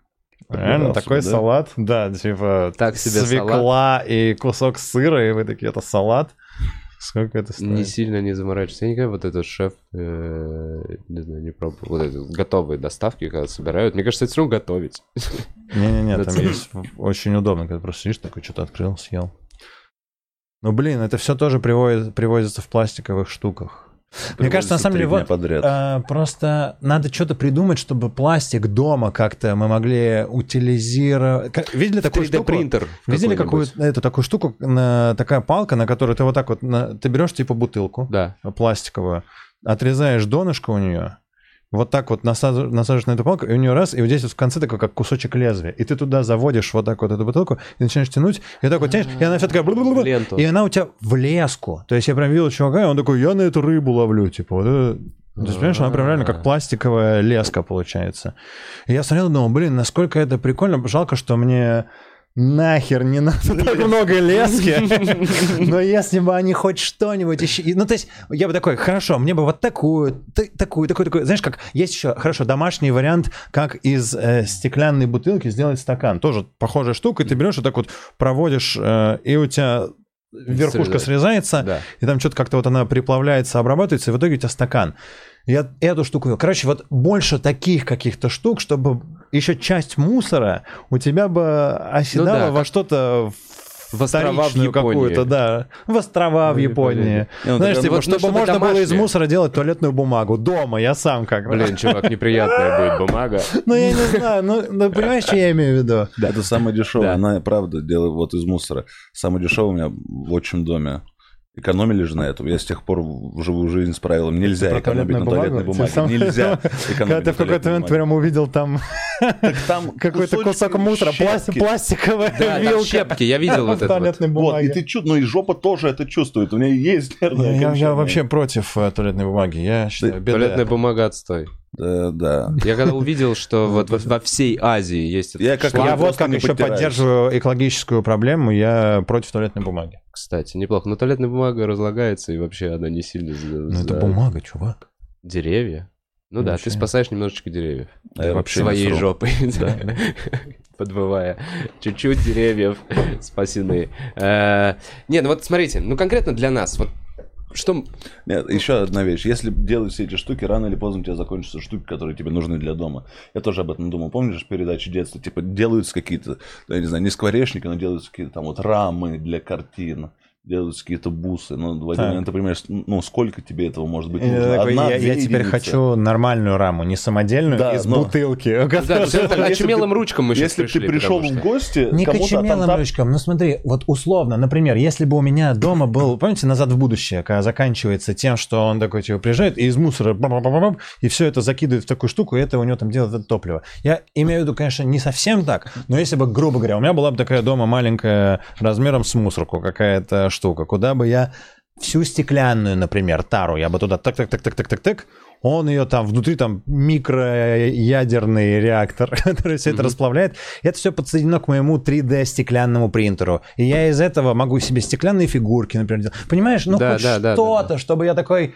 Реально, такой да? салат, да, типа Так себе свекла и кусок сыра, и вы такие, это салат. Сколько это стоит? Не сильно не заморачивайся. Я никогда вот этот шеф, э, не знаю, не пробовал. Вот эти готовые доставки, когда собирают. Мне кажется, это все равно готовить. Не-не-не, там есть очень удобно, когда просто сидишь, такой что-то открыл, съел. Ну, блин, это все тоже привозит, привозится в пластиковых штуках. Мне кажется, на самом деле, вот подряд. а, просто надо что-то придумать, чтобы пластик дома как-то мы могли утилизировать. Как- Видели такую 3D штуку? принтер. Видели какую эту такую штуку, на, такая палка, на которую ты вот так вот, на- ты берешь типа бутылку Да. пластиковую, отрезаешь донышко у нее, вот так вот насаж- насаживаешь на эту палку, и у нее раз, и вот здесь вот в конце такой, как кусочек лезвия. И ты туда заводишь вот так вот эту бутылку, и начинаешь тянуть, и так вот тянешь, и она вся такая... Ленту. И она у тебя в леску. То есть я прям видел чувака, и он такой, я на эту рыбу ловлю, типа, вот это... То есть, понимаешь, она прям реально как пластиковая леска получается. И я смотрел и думал, блин, насколько это прикольно. Жалко, что мне нахер не надо так много лески. Но если бы они хоть что-нибудь еще... Ну, то есть, я бы такой, хорошо, мне бы вот такую, такую, такую, такую. Знаешь, как есть еще, хорошо, домашний вариант, как из э, стеклянной бутылки сделать стакан. Тоже похожая штука, и ты берешь вот так вот проводишь, э, и у тебя верхушка Срезает. срезается, Да. и там что-то как-то вот она приплавляется, обрабатывается, и в итоге у тебя стакан. Я эту штуку... вел. Короче, вот больше таких каких-то штук, чтобы еще часть мусора у тебя бы оседала Ну да, во что-то в острова в какую-то, да. В острова в В Японии. Не, ну, Знаешь, типа, вот, ну, чтобы чтобы можно было из мусора делать туалетную бумагу. Дома, я сам как бы. Блин, чувак, неприятная будет бумага. Ну, я не знаю, ну, ну, понимаешь, что я имею в виду? Да, это самое дешевое. Она, правда, делает вот из мусора. Самое дешевое у меня в отчим доме. Экономили же на этом. Я с тех пор в живую жизнь с правилом. Нельзя Про экономить на туалетную туалетной бумагу? бумаге. Сам- Нельзя Когда экономить ты на в какой-то момент бумаге. прям увидел там там какой-то кусок мусора, пласт- щепки. пластиковая Да, вилка. щепки, я видел вот это вот. Вот, и ты чувствуешь, ну и жопа тоже это чувствует. У меня есть нервное Я, я- вообще против э, туалетной бумаги. Я считаю. Туалетная бумага отстой. Да, да. Я когда увидел, что вот во, во всей Азии есть Я как шланг, Я вот как еще поддерживаю экологическую проблему, я против туалетной бумаги. кстати, неплохо. Но туалетная бумага разлагается, и вообще она не сильно за, Ну это бумага, чувак. деревья. Ну Ну, да, вообще. ты спасаешь немножечко деревьев. А я вообще не своей жопой. Да. Подбывая. Чуть-чуть деревьев спасены. Э, Не, ну вот смотрите, ну конкретно для нас, вот что... Нет, еще одна вещь. Если делать все эти штуки, рано или поздно у тебя закончатся штуки, которые тебе нужны для дома. Я тоже об этом думал. Помнишь передачи детства? Типа делаются какие-то, я не знаю, не скворечники, но делаются какие-то там вот рамы для картин. Делаются какие-то бусы. Ну, в один Так. момент ты понимаешь, ну, сколько тебе этого может быть я нужно? такой, Одна, я, я теперь хочу нормальную раму, не самодельную, Да, из но- бутылки. Да, это очумелым ручкам мы Если бы ты пришел в гости, Не кочемелым так- ручкам, ну смотри, вот условно, например, если бы у меня дома был, помните, «Назад в будущее», когда заканчивается тем, что он такой, типа, приезжает и из мусора и все это закидывает в такую штуку, и это у него там делает это топливо. Я имею в виду, конечно, не совсем так, но если бы, грубо говоря, у меня была бы такая дома маленькая размером с мусорку какая-то штука, куда бы я всю стеклянную, например, тару, я бы туда так-так-так-так-так-так-так, он ее там внутри там микроядерный реактор, который все это расплавляет. Это все подсоединено к моему 3D стеклянному принтеру. И я из этого могу себе стеклянные фигурки, например, делать. Понимаешь, ну Да, хоть да, да, да, что-то, чтобы я такой...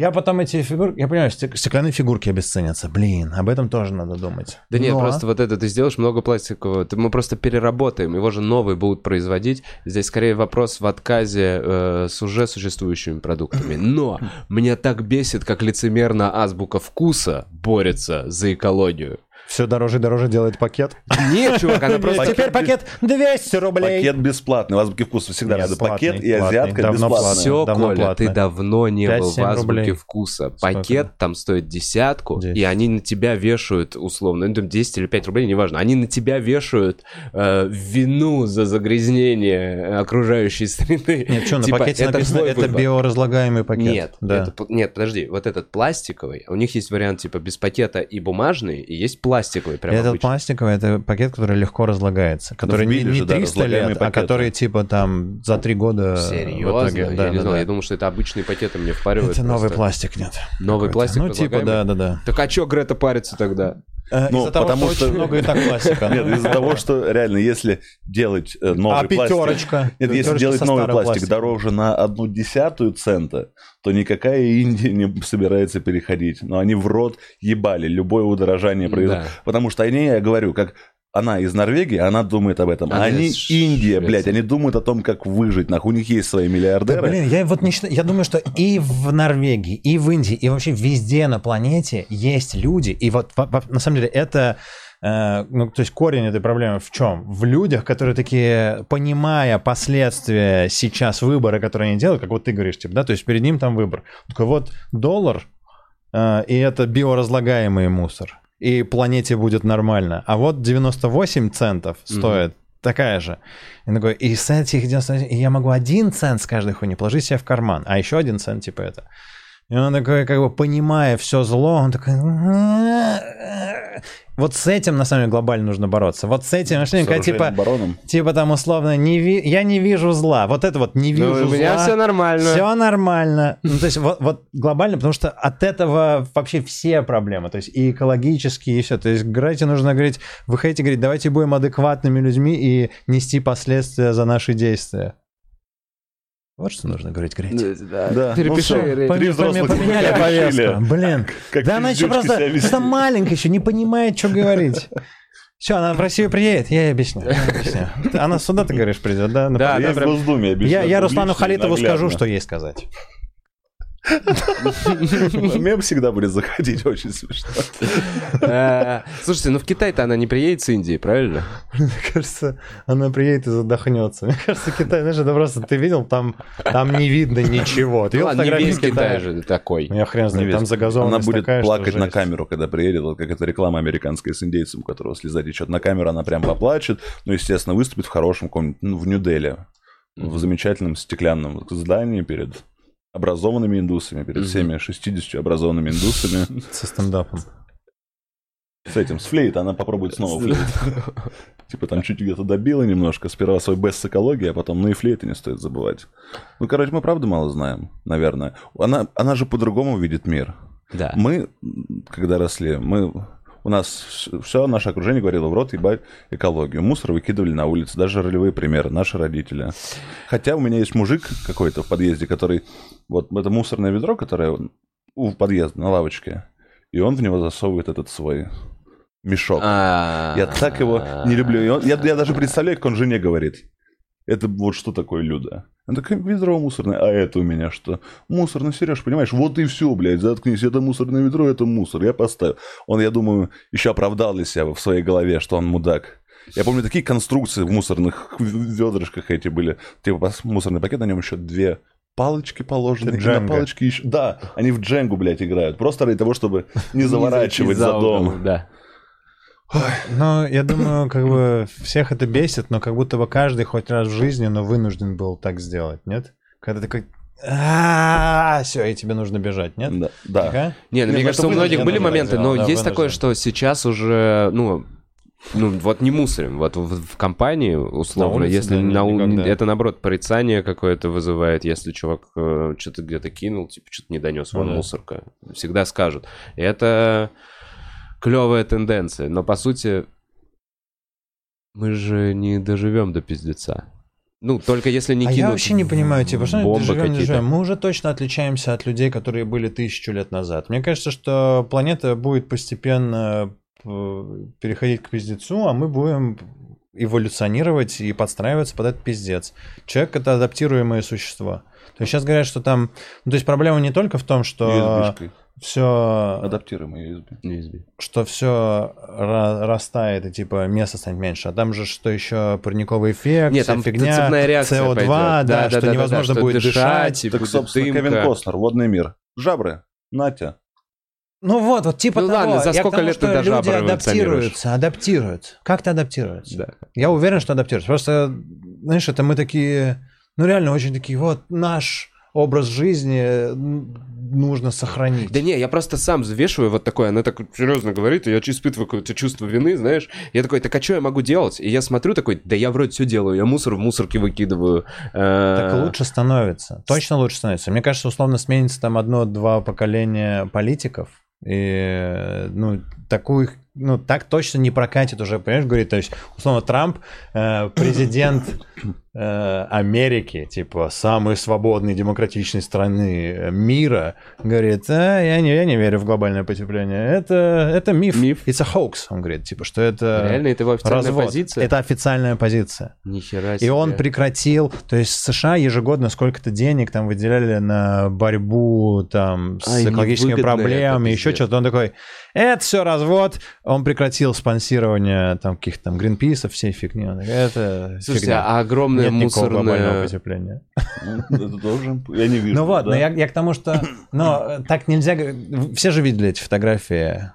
Я потом эти фигурки, я понимаю, стек- стеклянные фигурки обесценятся. Блин, об этом тоже надо думать. Да нет, Но- просто вот это ты сделаешь много пластикового, ты- мы просто переработаем, его же новый будут производить. Здесь скорее вопрос в отказе э, с уже существующими продуктами. Но меня так бесит, как лицемерно азбука вкуса борется за экологию. Все дороже и дороже делает пакет. Нет, чувак, она просто... Теперь пакет 200 рублей. Пакет бесплатный. У азбуки вкуса всегда надо пакет и азиатка бесплатная. Все, Коля, ты давно не был в 5-7 азбуке вкуса. Пакет там стоит десятку, и они на тебя вешают, условно, ну, там 10 или 5 рублей, неважно, они на тебя вешают э, вину за загрязнение окружающей среды. Нет, что, на Типа, пакете это написано, это биоразлагаемый пакет. Нет, нет, подожди, вот этот пластиковый, у них есть вариант типа без пакета и бумажный, и есть пластиковый, прям Этот обычный. пластиковый это пакет, который легко разлагается. Который не, вбили не да, 300 разлагаемые лет, а пакеты. который типа там за три года. в Серьезно? итоге- я да, не да, знал, да. я думал, что это обычные пакеты мне впаривают. Это новый просто. пластик, нет. Новый пластик Ну, типа, да, да, да. Так а чё Грета парится тогда? Э, Ну, из-за того, потому что, что- очень много и так пластика. Нет, из-за того, что реально, если делать э, новый А пластик... пятерочка? Нет, если делать новый пластик пластика. дороже на одну десятую цента, то никакая Индия не собирается переходить. Но они в рот ебали любое удорожание произойдет. Да. Потому что они, я говорю, как она из Норвегии, она думает об этом. А они из Индия, Швеции. блядь, они думают о том, как выжить. Нахуй у них есть свои Да, миллиардеры. блин, я вот не считаю, я думаю, что и в Норвегии, и в Индии, и вообще везде на планете есть люди, и вот во- во- на самом деле это, э, ну, то есть корень этой проблемы в чем? В людях, которые такие, понимая последствия сейчас выбора, которые они делают, как вот ты говоришь, типа, да, то есть перед ним там выбор. Такой вот доллар, э, и это биоразлагаемый мусор, и планете будет нормально, а вот 98 центов стоит такая же. И, такой, и с этих 98, и я могу один цент с каждой хуйни положить себе в карман, а еще один цент типа это. И он такой, как бы понимая все зло, он такой... Вот с этим, на самом деле, глобально нужно бороться. Вот с этим мышлением, С когда, типа, бароном. типа там условно, не ви- я не вижу зла. Вот это вот не вижу Ну, у зла. меня все нормально. Все нормально. Ну, то есть вот, вот глобально, потому что от этого вообще все проблемы. То есть и экологические, и все. То есть Грете нужно говорить, вы хотите говорить, давайте будем адекватными людьми и нести последствия за наши действия. Вот что нужно говорить Грете. Да, Да, Перепиши. ну. Поме- Три взрослых поме- поменяли повестку. Блин. Как да она еще просто... Это маленькая еще, не понимает, что говорить. Все, она в Россию приедет, я ей объясню. я объясню. Она сюда, ты говоришь, придет, да? Да, Я в Госдуме Я, обещаю я Руслану Халитову скажу, наглядно. что ей сказать. Мем всегда будет заходить очень смешно. Э, Слушайте, ну в Китай-то она не приедет с Индии, правильно? Мне кажется, она приедет и задохнется. Мне кажется, Китай, знаешь, это просто, ты видел, там, там не видно ничего. Ты видел ладно, не фотографии Китая? Китай же такой. Ну, я хрен знает, там загазованность Она будет плакать на камеру, когда приедет, вот как эта реклама американская с индейцем, у которого слеза течет на камеру, она прям поплачет, ну, естественно, выступит в хорошем каком-нибудь, ну, в Нью-Дели, в замечательном стеклянном здании перед образованными индусами, перед всеми 60 образованными индусами. Со стендапом. С этим, с флейт, она попробует снова флейт. Типа там чуть где-то добила немножко. Сперва свой бест с экологией, а потом, ну и флейты не стоит забывать. Ну, короче, мы правда мало знаем, наверное. Она, она же по-другому видит мир. Да. Мы, когда росли, мы... У нас все наше окружение говорило в рот ебать экологию. Мусор выкидывали на улице, даже ролевые примеры, наши родители. Хотя у меня есть мужик какой-то в подъезде, который... Вот это мусорное ведро, которое у подъезда на лавочке, и он в него засовывает этот свой мешок. А. Я так его не люблю. И он- я, я даже представляю, как он жене говорит. Это вот что такое Люда? Он такой, ведро мусорное. А это у меня что? Мусор, ну, Сереж, понимаешь, вот и все, блядь, заткнись. Это мусорное ведро, это мусор. Я поставил. Он, я думаю, еще оправдал для себя в своей голове, что он мудак. Я помню, такие конструкции в мусорных ведрышках эти были. Типа мусорный пакет, на нем еще две палочки положены. Это и на палочки еще... Да, они в дженгу, блядь, играют. Просто ради того, чтобы не заворачивать за дом. Да. Ну, я думаю, как бы всех это бесит, но как будто бы каждый хоть раз в жизни, но вынужден был так сделать, нет? Когда такой, все, и тебе нужно бежать, нет? Да, да. Не, ну, Не, мне ну кажется, у многих были моменты, но есть такое, что сейчас уже, ну, ну, вот не мусорим. Вот в, в компании, условно, На улице, если да, на никогда. это, наоборот, порицание какое-то вызывает, если чувак что-то где-то кинул, типа, что-то не донес, вон Ну да. мусорка. Всегда скажут. Это клевая тенденция, но, по сути, мы же не доживем до пиздеца. Ну, только если не а кинут я вообще не понимаю, типа, что бомбы мы живем, не какие-то. живем. Мы уже точно отличаемся от людей, которые были тысячу лет назад. Мне кажется, что планета будет постепенно э, переходить к пиздецу, а мы будем эволюционировать и подстраиваться под этот пиздец. Человек — это адаптируемое существо. То есть сейчас говорят, что там... Ну, то есть проблема не только в том, что USB-шкой. Все Адаптируемый USB. USB. что все растает и типа места станет меньше. А там же что еще парниковый эффект, Нет, там фигня, цепная реакция CO2, пойдет. да, Да, что да, да, невозможно да, что будет дышать, дышать. и Так, будет собственно, дымка. Кевин Костнер, водный мир. Жабры, Натя. Ну вот, вот типа Ну того. ладно, за сколько тому, лет ты до люди адаптируются, адаптируются. Как-то адаптируются. Да. Я уверен, что адаптируются. Просто, знаешь, это мы такие, ну реально очень такие, вот наш образ жизни м, нужно сохранить. Да не, я просто сам взвешиваю вот такое, она так серьезно говорит, и я испытываю какое-то чувство вины, знаешь. Я такой, так а что я могу делать? И я смотрю такой, да я вроде все делаю, я мусор в мусорке выкидываю. э, Так лучше становится. Точно лучше становится. Мне кажется, условно сменится там одно-два поколения политиков. И, ну, такую, ну, так точно не прокатит уже, понимаешь, говорит, то есть, условно, Трамп, э, президент э, Америки, типа, самой свободной демократичной страны э, мира, говорит, а, я, не, я не верю в глобальное потепление, это, это миф. Миф. It's a hoax, он говорит, типа, что это Реально, это его официальная развод. позиция? Это официальная позиция. Нихера И себе. он прекратил, то есть США ежегодно сколько-то денег там выделяли на борьбу там с Ай, экологическими проблемами, еще что-то. Он такой, это все развод. Он прекратил спонсирование там каких-то там Гринписов, всей фигни. Он такой, это Слушайте, фигня. а огромное Нет никакого глобального мусорное... потепления. Ну, Это тоже, я не вижу. Ну вот, да. но я, я к тому, что... Но так нельзя... Все же видели эти фотографии.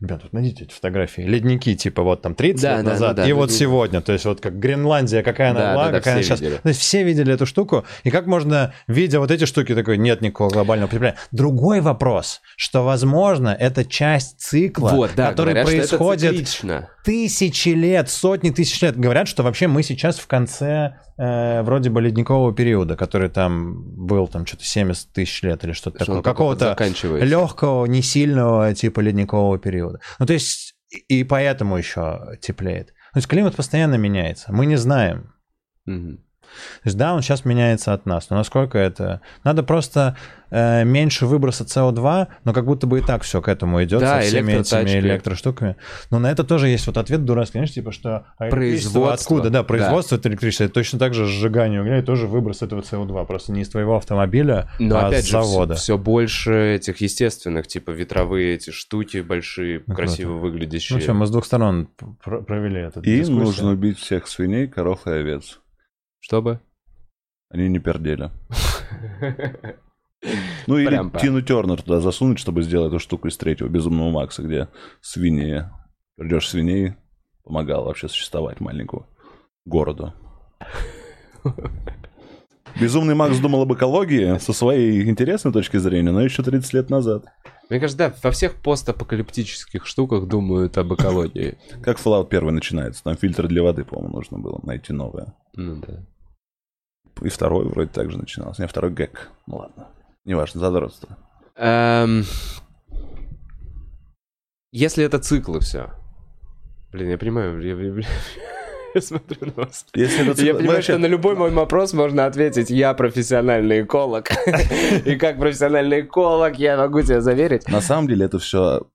Ребята, вот найдите эти фотографии. Ледники, типа, вот там 30 Да, лет да, назад, да, и да, вот да. сегодня. То есть вот как Гренландия, какая она Да, была, да, да, какая она сейчас. видели. То есть все видели эту штуку. И как можно, видя вот эти штуки, такой, нет никакого глобального потребления. Другой вопрос, что, возможно, это часть цикла, Вот, да, который говорят, происходит тысячи лет, сотни тысяч лет. Говорят, что вообще мы сейчас в конце э, вроде бы ледникового периода, который там был там что-то 70 тысяч лет или что-то Что такое. Какого-то легкого, не сильного типа ледникового периода. Ну, то есть, и поэтому еще теплеет. То есть климат постоянно меняется. Мы не знаем. Мгм. То есть, да, он сейчас меняется от нас, но насколько это... Надо просто э, меньше выброса СО2, но как будто бы и так все к этому идет Да, со всеми этими электроштуками. Но на это тоже есть вот ответ дурацкий, конечно, типа, что а Производство. откуда? Да, производство это электричество, это точно так же сжигание угля и тоже выброс этого СО2, просто не из твоего автомобиля, Но а опять с же, завода. все, больше этих естественных, типа ветровые эти штуки большие, Ну, красиво круто. выглядящие. Ну что, мы с двух сторон пр- провели этот И дискуссию. нужно убить всех свиней, коров и овец. Чтобы? Они не пердели. Ну или Прям Тину Тернер туда засунуть, чтобы сделать эту штуку из третьего Безумного Макса, где свиньи, пердеж свиней помогал вообще существовать маленькому городу. Безумный Макс думал об экологии со своей интересной точки зрения, но еще 30 лет назад. Мне кажется, да, во всех постапокалиптических штуках думают об экологии. Как Fallout 1 начинается, там фильтр для воды, по-моему, нужно было найти новое. Ну да. И второй вроде так же начинался. Не, второй гэк. Ну ладно. Неважно, задротство. Эм, Если это циклы все. Блин, я понимаю, я, я- я смотрю на вас. Если это Я цикл- понимаю, вообще- что на любой мой вопрос можно ответить, я профессиональный эколог. И как профессиональный эколог я могу тебе заверить. На самом деле это все,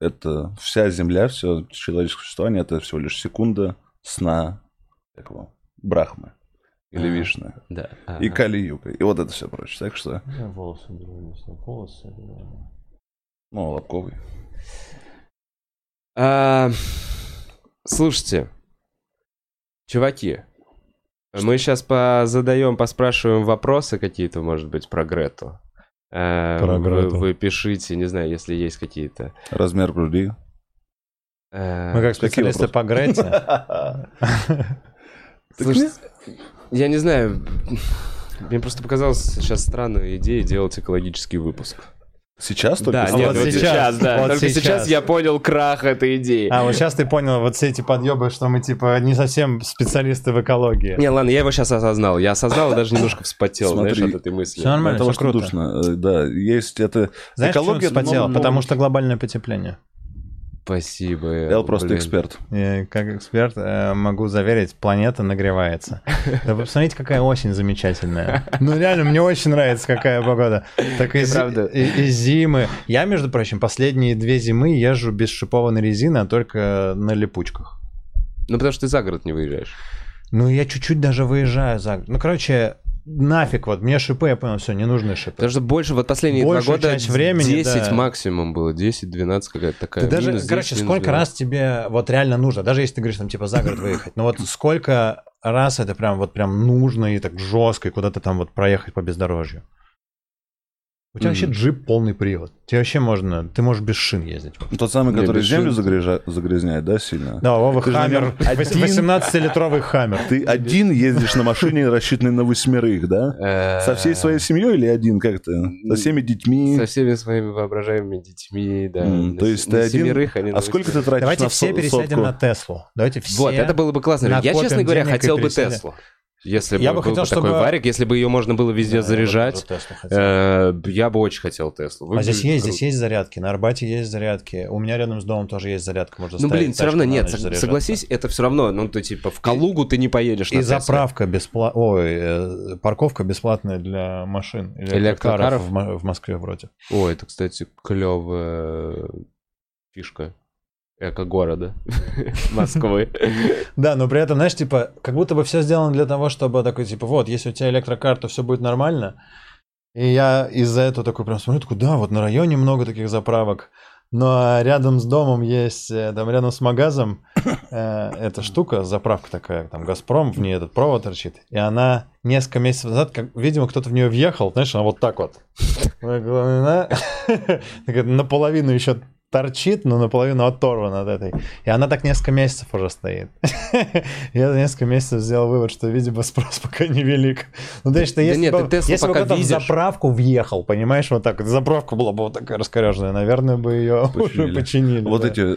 это вся Земля, все человеческое существование, это всего лишь секунда сна такого Брахмы или А. Вишны. Да. И Кали-Юга. И вот это все прочее. Так что, Я волосы знаю, волосы. ну, Лобковый. А, Слушайте, чуваки, мы сейчас задаем, поспрашиваем вопросы какие-то, может быть, про Грету. Э, Про вы- Грету. Вы пишите, не знаю, если есть какие-то. Размер груди. Э, Мы как специалисты по Грете. Слушайте, я не знаю, мне просто показалось сейчас странной идеей делать экологический выпуск. Сейчас только Да, нет, вот сейчас, сейчас, да. вот Только сейчас. сейчас. я понял крах этой идеи. А, вот сейчас ты понял, вот все эти подъебы, что мы, типа, не совсем специалисты в экологии. Не, ладно, я его сейчас осознал. Я осознал и даже немножко вспотел, знаешь, Смотри. от этой мысли. Всё нормально, Потому всё что круто. душно. Э, Да, есть это... Знаешь, почему экология ты вспотел? но- Потому что глобальное потепление. Спасибо. Эл просто блин. эксперт. И как эксперт э, могу заверить, планета нагревается. Да вы посмотрите, какая осень замечательная. Ну реально, мне очень нравится, какая погода. Так и, правда. и- и зимы. Я, между прочим, последние две зимы езжу без шипованной резины, а только на липучках. Ну, потому что ты за город не выезжаешь. Ну, я чуть-чуть даже выезжаю за... Ну, короче, нафиг, вот мне шипы, я понял, все, не нужны шипы. Потому что больше, вот последние Большую два года часть времени, 10 да. максимум было, 10-12 какая-то такая. Ты даже, минус 10, короче, минус сколько 12. раз тебе вот реально нужно, даже если ты говоришь, там, типа, за город выехать, но вот сколько раз это прям вот прям нужно и так жестко, и куда-то там вот проехать по бездорожью. У тебя вообще джип полный привод. Тебе вообще можно, ты можешь без шин ездить. Тот самый, который землю шин. загряжа- загрязняет, да, сильно? Да, Вова Ты Хаммер, наверное, 18-литровый Хаммер. Ты один ездишь на машине, рассчитанной на восьмерых, да? Со всей своей семьей или один как-то? Со всеми детьми? Со всеми своими воображаемыми детьми, да. То есть ты один? А сколько ты тратишь Давайте на все со- пересядем на Теслу. Давайте все. Вот, это было бы классно. Я, честно говоря, хотел бы. Теслу. Если Я бы бы хотел, бы такой чтобы- варик, если бы ее можно было везде Да, я бы заряжать, Теслу хотел. э, я бы очень хотел Теслу. А здесь Выглядит есть, круто. здесь есть зарядки. На Арбате есть зарядки. У меня рядом с домом тоже есть зарядка. Можно Ну, блин, все равно нет, заряжаться. согласись, это все равно, ну, ты типа в Калугу ты не поедешь И заправка бесплатная, ой, э, парковка бесплатная для машин. Электрокаров? в, Мо- в Москве вроде. О, это, кстати, клевая фишка эко-города Москвы. Да, но при этом, знаешь, типа, как будто бы все сделано для того, чтобы такой, типа, вот, если у тебя электрокар, то все будет нормально. И я из-за этого такой прям смотрю, такой, да, вот на районе много таких заправок. Но рядом с домом есть, э, там рядом с магазом э, эта штука, заправка такая, там Газпром, в ней этот провод торчит. И она несколько месяцев назад, как, видимо, кто-то в нее въехал, знаешь, она вот так вот. Наполовину еще торчит, но наполовину оторвана от этой. И она так несколько месяцев уже стоит. Я за несколько месяцев сделал вывод, что, видимо, спрос пока невелик. Ну, то есть, если бы кто-то в заправку въехал, понимаешь, вот так, вот, заправка была бы вот такая раскореженная, наверное, бы ее уже Починили. Вот эти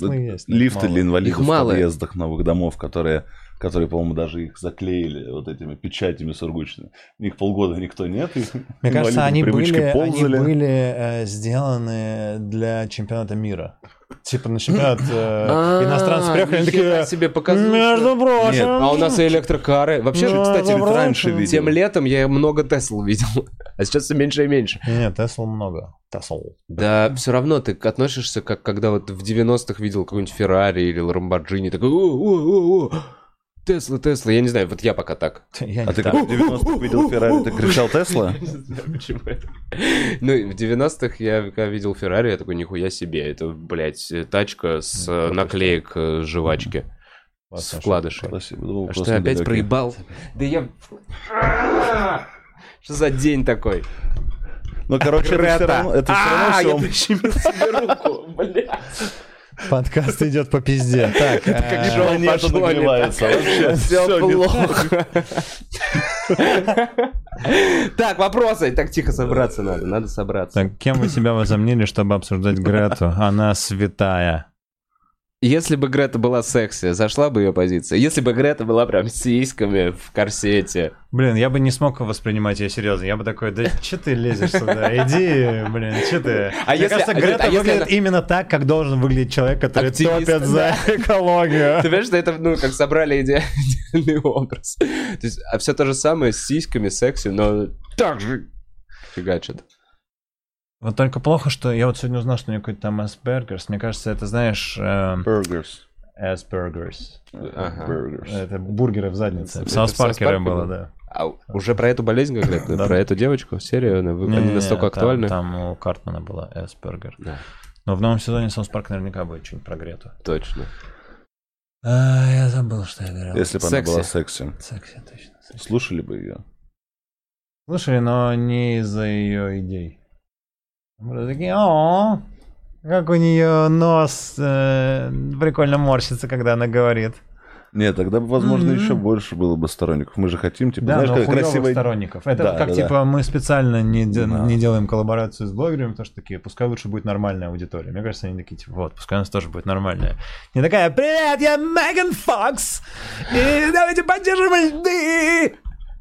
но лифты для инвалидов в мало. подъездах новых домов, которые, которые, по-моему, даже их заклеили вот этими печатями сургучными. У них полгода никто нет. и Мне кажется, они привычки были, они ползали. были э, сделаны для чемпионата мира. Типа на чемпионат э, А, иностранцев приехали, они такие, себе показушка. между прочим... Нет, А у нас и электрокары. Вообще, Ну, кстати, раньше видел. тем летом я много Тесл видел, а сейчас все меньше и меньше. Нет, Тесла много. Тесла. Да, все равно ты относишься, как когда вот в 90-х видел какой-нибудь Феррари или Ламборджини, такой, о, о, о, о, Тесла, Тесла, я не знаю, вот я пока так. Я А ты так. как в 90-х видел Феррари, ты кричал Тесла? Не знаю, почему это. Ну, и в 90-х я когда видел Феррари, я такой, нихуя себе, это, блядь, тачка с э, наклеек э, жвачки, с вкладышей. Спасибо. думал, А что, я опять недалекий. проебал? Да я... Что за день такой? Ну, короче, это все равно, это все равно А, я прищемил себе руку, блядь. Подкаст идет по пизде. Так, э, шоу планета нагревается. Вообще Все плохо. Так, вопросы. Так, тихо собраться надо. Надо собраться. так, кем вы себя возомнили, чтобы обсуждать Грету? Она святая. Если бы Грета была секси, зашла бы ее позиция. Если бы Грета была прям с сиськами в корсете. Блин, я бы не смог воспринимать ее серьезно. Я бы такой, да че ты лезешь сюда? Иди, блин, че ты? А Мне если- кажется, а Грета если выглядит она- именно так, как должен выглядеть человек, который Активист, топит за экологию. Ты понимаешь, что это, ну, как собрали иде- идеальный образ. То есть, а все то же самое с сиськами, секси, но так же фигачит. Вот только плохо, что я вот сегодня узнал, что у нее какой-то там Asperger's. Мне кажется, это, знаешь, эм, Burgers. Ass Burgers. Ага. Burgers. Это бургеры в заднице. В Это в South Park е было, было? да. А уже про эту болезнь говорят? Да. Про эту девочку? Серию? Она, они Не-не-не, настолько там- актуальны? Там у Картмана была Asperger. Да, Но в новом сезоне South Park наверняка будет что-нибудь про Грету. точно. А, я забыл, что я говорил. Если бы она Секси. была секси. Секси, точно. секси. Слушали бы ее. Слушали, но не из-за ее идей. Мы такие, о, как у нее нос э, прикольно морщится, когда она говорит. Нет, тогда бы, возможно, Мгм. еще больше было бы сторонников. Мы же хотим, типа, Да, знаешь, но как красиво... сторонников. Это Да, как да, типа мы специально не, де- Да. не делаем коллаборацию с блогерами, потому что такие, пускай лучше будет нормальная аудитория. Мне кажется, они такие, типа, вот, пускай у нас тоже будет нормальная. Не такая, привет, я Меган Фокс, и давайте поддержим льды.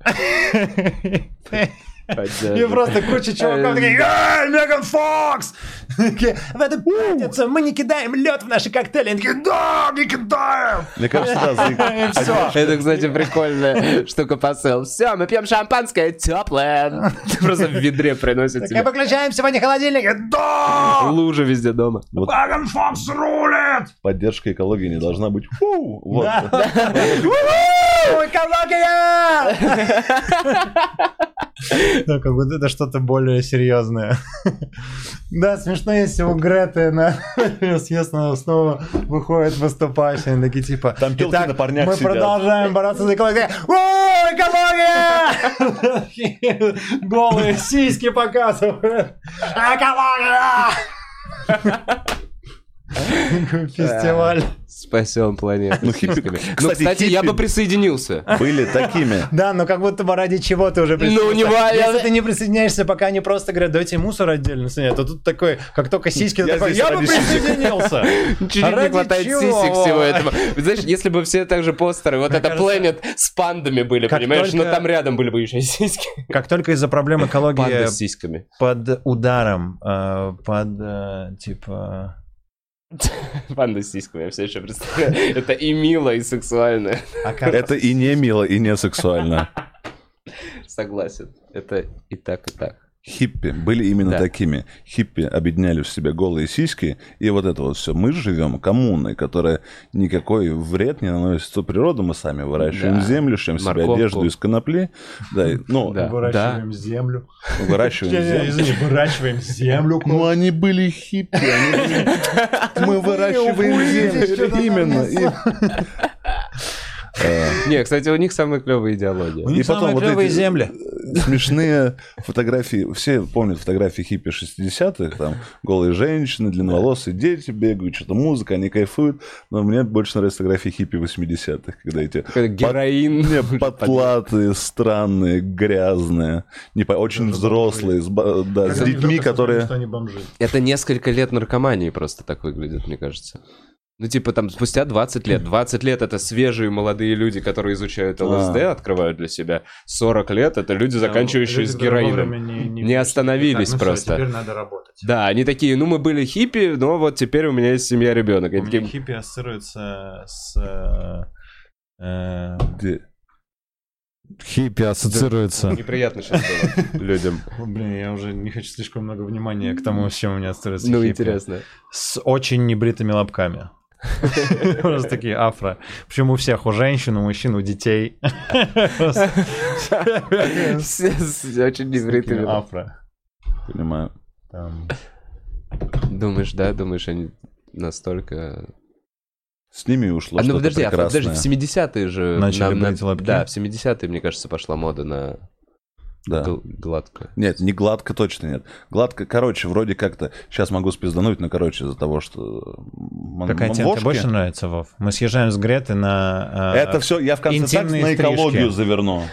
И просто куча чуваков такие, «Эй, Меган Фокс! В эту пятницу мы не кидаем лед в наши коктейли. Они такие, да, не кидаем! Мне кажется, да. Это, кстати, прикольная штука посыл. Все, мы пьем шампанское теплое. Просто в ведре приносят Мы тебе. выключаем сегодня холодильник. Да! Лужа везде дома. Меган Фокс рулит! поддержка экологии не должна быть. Фу! Вот. У-ху! Экология! Да, как будто это что-то более серьезное. Да, смешно, если у Греты на съезд снова выходит выступающий, они такие типа... Там «Итак, на парнях Мы сидят». продолжаем бороться за экологию. У, экология! Голые сиськи показывают. Экология! Фестиваль. Спасем планету. Ну. Ну, кстати, я бы присоединился. Были такими. Да, но как будто бы ради чего ты уже Ну, не присоединился. ва- я- Если ты не присоединяешься, пока они просто говорят, давайте мусор отдельно снять, то тут такой, как только сиськи, Я такой, здесь я бы ради сисек». присоединился. А не хватает сисек всего этого. Знаешь, если бы все так же постеры, вот это Planet с пандами были, понимаешь, но там рядом были бы еще сиськи. Как только из-за проблем экологии Панда с сиськами. под ударом, э, под, э, типа... Панда сиськами, я все еще представляю. Это и мило, и сексуально. а Это и не мило, и не сексуально. Согласен. Это и так, и так. Хиппи были именно Да. такими. Хиппи объединяли в себе голые сиськи, и вот это вот все. Мы живем коммуной, которая никакой вред не наносит природу. Мы сами выращиваем Да. землю, шьем себе одежду из конопли. Да, и- ну, Да. Выращиваем землю. выращиваем Не, не, землю. Извини, выращиваем землю. Ну, они были хиппи. они были- Мы выращиваем землю. Именно. Э, Не, кстати, у них самая клевая идеология. У них самые клевые земли. смешные фотографии. Все помнят фотографии хиппи 60-х. Там голые женщины, длинноволосые дети бегают, что-то музыка, они кайфуют. Но мне больше нравятся фотографии хиппи 80-х, когда эти героин. потлатые, странные, грязные, не очень взрослые, с, детьми, которые... Это несколько лет наркомании просто так выглядит, мне кажется. Ну, типа, там, спустя 20 лет. 20 лет — это свежие молодые люди, которые изучают ЛСД, А. открывают для себя. 40 лет — это люди, заканчивающие с героином. Не остановились Так, ну просто. Теперь надо работать. Да, они такие, ну, мы были хиппи, но вот теперь у меня есть семья, ребенок. У меня такие, хиппи ассоциируется с... э, э, Хиппи ассоциируется... неприятно сейчас было людям. Блин, я уже не хочу слишком много внимания к тому, с чем у меня ассоциируется Ну, хиппи. интересно. С очень небритыми лобками. Просто такие афро. Причем у всех, у женщин, у мужчин, у детей. Все очень такие невритыми. Афро. Понимаю. Думаешь, да? Думаешь, они настолько... С ними ушло А, ну что-то подожди, а, прекрасное. подожди, в 70-е же... Начали на- на-? Да, в 70-е, мне кажется, пошла мода на Да. гл- гладкую. Нет, не гладко точно нет. Гладко, короче, вроде как-то... Сейчас могу спиздануть, но, короче, из-за того, что... м- Какая м- тема тебе больше нравится, Вов? Мы съезжаем с Греты на... э, Это все, я в конце так на экологию стрижки. заверну.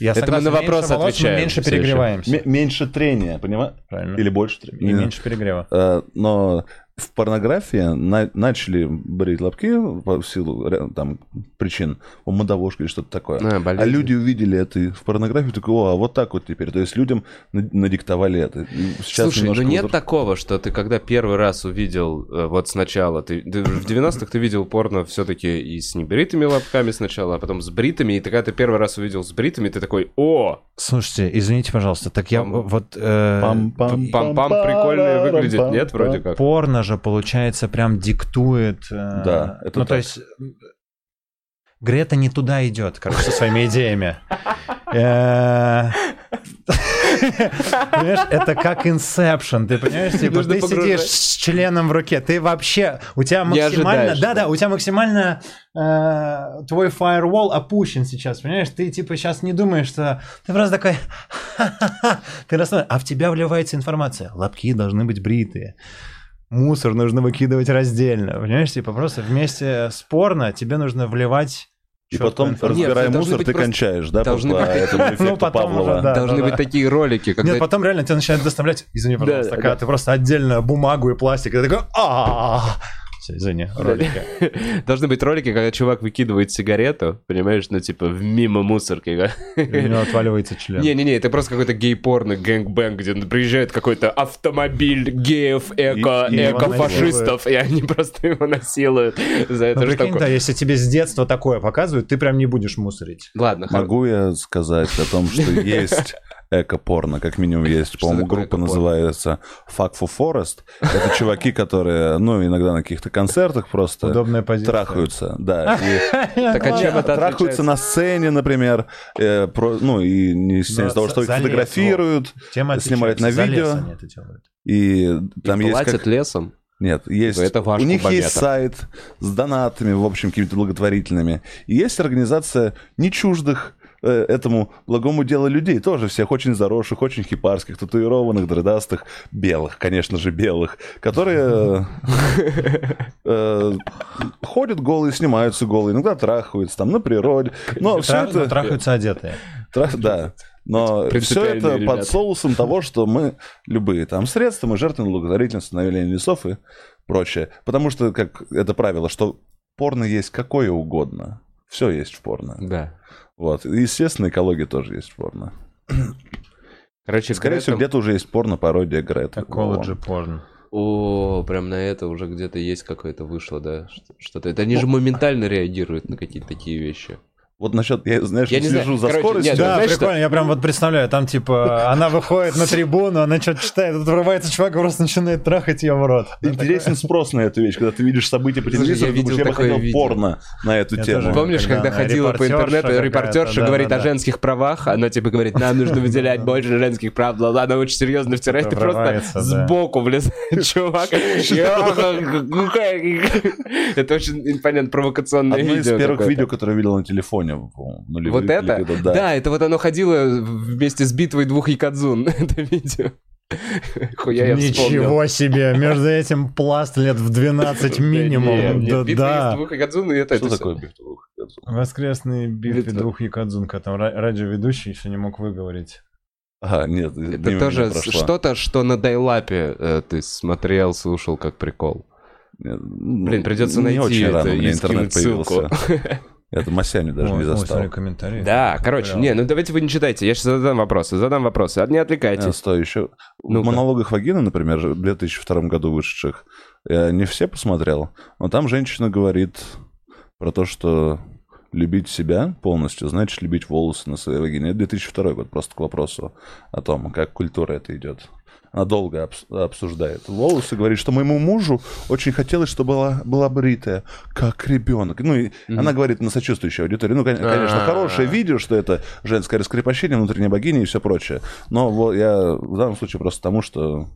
Я Это мы согласен, на меньше вопрос волос, мы отвечаем меньше всё ещё. перегреваемся. М- меньше трения, понимаешь? Правильно. Или больше И трения. меньше перегрева. Э, Но в порнографии на- начали брить лобки по силу там, причин, модовошка или что-то такое. А, А люди увидели это в порнографии, такой, о, а вот так вот теперь. То есть людям на- надиктовали это. Сейчас Слушай, ну нет возра- такого, что ты когда первый раз увидел, э, вот сначала, ты, ты в 90-х ты видел порно все-таки и с небритыми лобками сначала, а потом с бритыми, и ты, когда ты первый раз увидел с бритыми, ты такой, о, Слушайте, извините, пожалуйста, так я Пам- вот... э, Пам-пам, пам-пам прикольно выглядит, нет, вроде как? Порно же, получается, прям диктует... э, Да, это Ну, то так. есть... Грета не туда идет, короче, со своими идеями. Э, Понимаешь, это как Inception, ты понимаешь? Типа, ты сидишь с членом в руке, ты вообще, у тебя максимально, да-да, у тебя максимально э, твой firewall опущен сейчас, понимаешь? Ты типа сейчас не думаешь, что ты просто такой, ты расслаб- а в тебя вливается информация, лобки должны быть бритые. Мусор нужно выкидывать раздельно, понимаешь? Типа просто вместе с порно тебе нужно вливать И потом. Нет, разбирая мусор, ты просто- кончаешь, да, должны по быть- этому эффекту Ну, потом Павлова? уже, да. Должны быть такие ролики, когда... Нет, потом реально тебя начинают доставлять, извини, пожалуйста, Да, когда да. ты просто отдельно бумагу и пластик, и ты такой, а Все, извини, ролики. Должны быть ролики, когда чувак выкидывает сигарету, понимаешь, ну типа в мимо мусорки. да? У него отваливается член. Не-не-не, это просто какой-то гей-порно, gangbang, где приезжает какой-то автомобиль геев, эко, И- и эко-фашистов, и они просто его насилуют за Ну, эту прикинь, штуку. да, если тебе с детства такое показывают, ты прям не будешь мусорить. Ладно, хор- Могу я сказать о том, что есть эко-порно, как минимум есть, по-моему, группа называется Fuck for Forest. Это чуваки, которые, ну, иногда на каких-то концертах просто трахаются, да. и Так а чем это трахаются на сцене, например, э, про- ну, и не стесняясь того, что их фотографируют, снимают на видео. и там есть платят как... лесом? Нет, есть... Это ваш у них кубометр. есть сайт с донатами, в общем, какими-то благотворительными. И есть организация не чуждых этому благому делу людей, тоже всех очень заросших, очень хипарских, татуированных, дредастых, белых, конечно же, белых, которые э, э, ходят голые, снимаются голые, иногда трахаются там на природе. Но все это... Трахаются одетые. Да. Но все это ребята. под соусом того, что мы любые там средства, мы жертвуем благотворительность, становление лесов и прочее. Потому что, как это правило, что порно есть какое угодно. Все есть в порно. Да. Вот. И, естественно, экология тоже есть в порно. Короче, Скорее Грета- всего, где-то уже есть порно-пародия Грета. Экологи порн. О, прям на это уже где-то есть какое-то вышло, да? Что- Что-то. Это они же моментально реагируют на какие-то такие вещи. Вот насчет, я, знаешь, Я не знаю. слежу за Короче, скоростью. нет, Да, знаешь, прикольно, я прям вот представляю, там типа она выходит на трибуну, она что-то читает, тут врывается чувак и просто начинает трахать ее в рот. Интересен спрос на эту вещь, когда ты видишь события по телевизору, я думаешь, видел я бы такое хотел видео. порно на эту Я тему. тоже. Помнишь, когда ходила по интернету, репортерша да, говорит да, о женских правах, она типа говорит, нам нужно выделять больше женских прав, бла она очень серьезно втирает, и просто сбоку влезает чувак. Это очень, понятно, провокационное Одно из видео. первых видео, которое я видел на телефоне. По-моему, нулевых Вот это? когда- Да, это вот оно ходило вместе с битвой двух якадзун, это видео. Хуя я вспомнил. Ничего себе, между этим пласт лет в 12 Да минимум. Да, битва из да. двух якадзун, и это Что такое биф двух? Воскресные битвы Битва. двух якадзунка. Там ра- радиоведущий еще не мог выговорить. А, нет, Это тоже что-то, что на Дайлапе э, ты смотрел, слушал как прикол. Нет, ну, Блин, придется не найти очень это рано у меня интернет появился. Это Масями даже Ой, не застал. комментарии. Да, короче, не, ну давайте вы не читайте, я сейчас задам вопросы, задам вопросы, не отвлекайтесь. Стой, еще в Ну-ка. монологах Вагина, например, в 2002 году вышедших, я не все посмотрел, но там женщина говорит про то, что любить себя полностью, значит любить волосы на своей вагине. Это 2002 год, просто к вопросу о том, как культура это идет. Она долго обс- обсуждает волосы, говорит, что моему мужу очень хотелось, чтобы была, была бритая, как ребенок. Ну, и она говорит на сочувствующей аудитории. Ну, кон- конечно, А-а-а. хорошее видео, что это женское раскрепощение, внутренняя богиня и все прочее. Но вот я в данном случае просто тому, что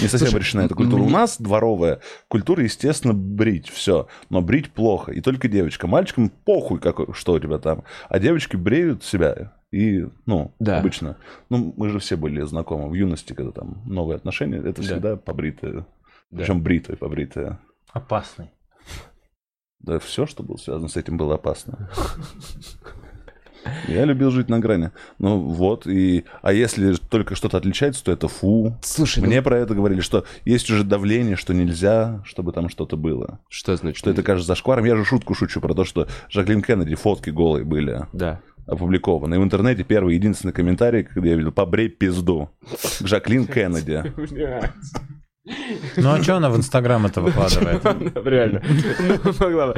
не совсем Слушай, решена эта культура. У мне- нас дворовая культура, естественно, брить все. Но брить плохо. И только девочка. Мальчикам похуй, какой, что у тебя там. А девочки бреют себя. И, ну, Да. обычно. Ну, мы же все были знакомы в юности, когда там новые отношения. Это Да. всегда побритые. Да. Причем бритые, побритые. Опасный. Да все, что было связано с этим, было опасно. Я любил жить на грани. Ну вот, и... А если только что-то отличается, то это фу. Слушай, ну, Мне про это говорили, что есть уже давление, что нельзя, чтобы там что-то было. что значит? Что это кажется зашкваром. Я же шутку шучу про то, что Жаклин Кеннеди фотки голые были Да. опубликованы. И в интернете первый единственный комментарий, когда я видел, побрей пизду. Жаклин Кеннеди. Ну а что она в Инстаграм это выкладывает? Реально. Ну.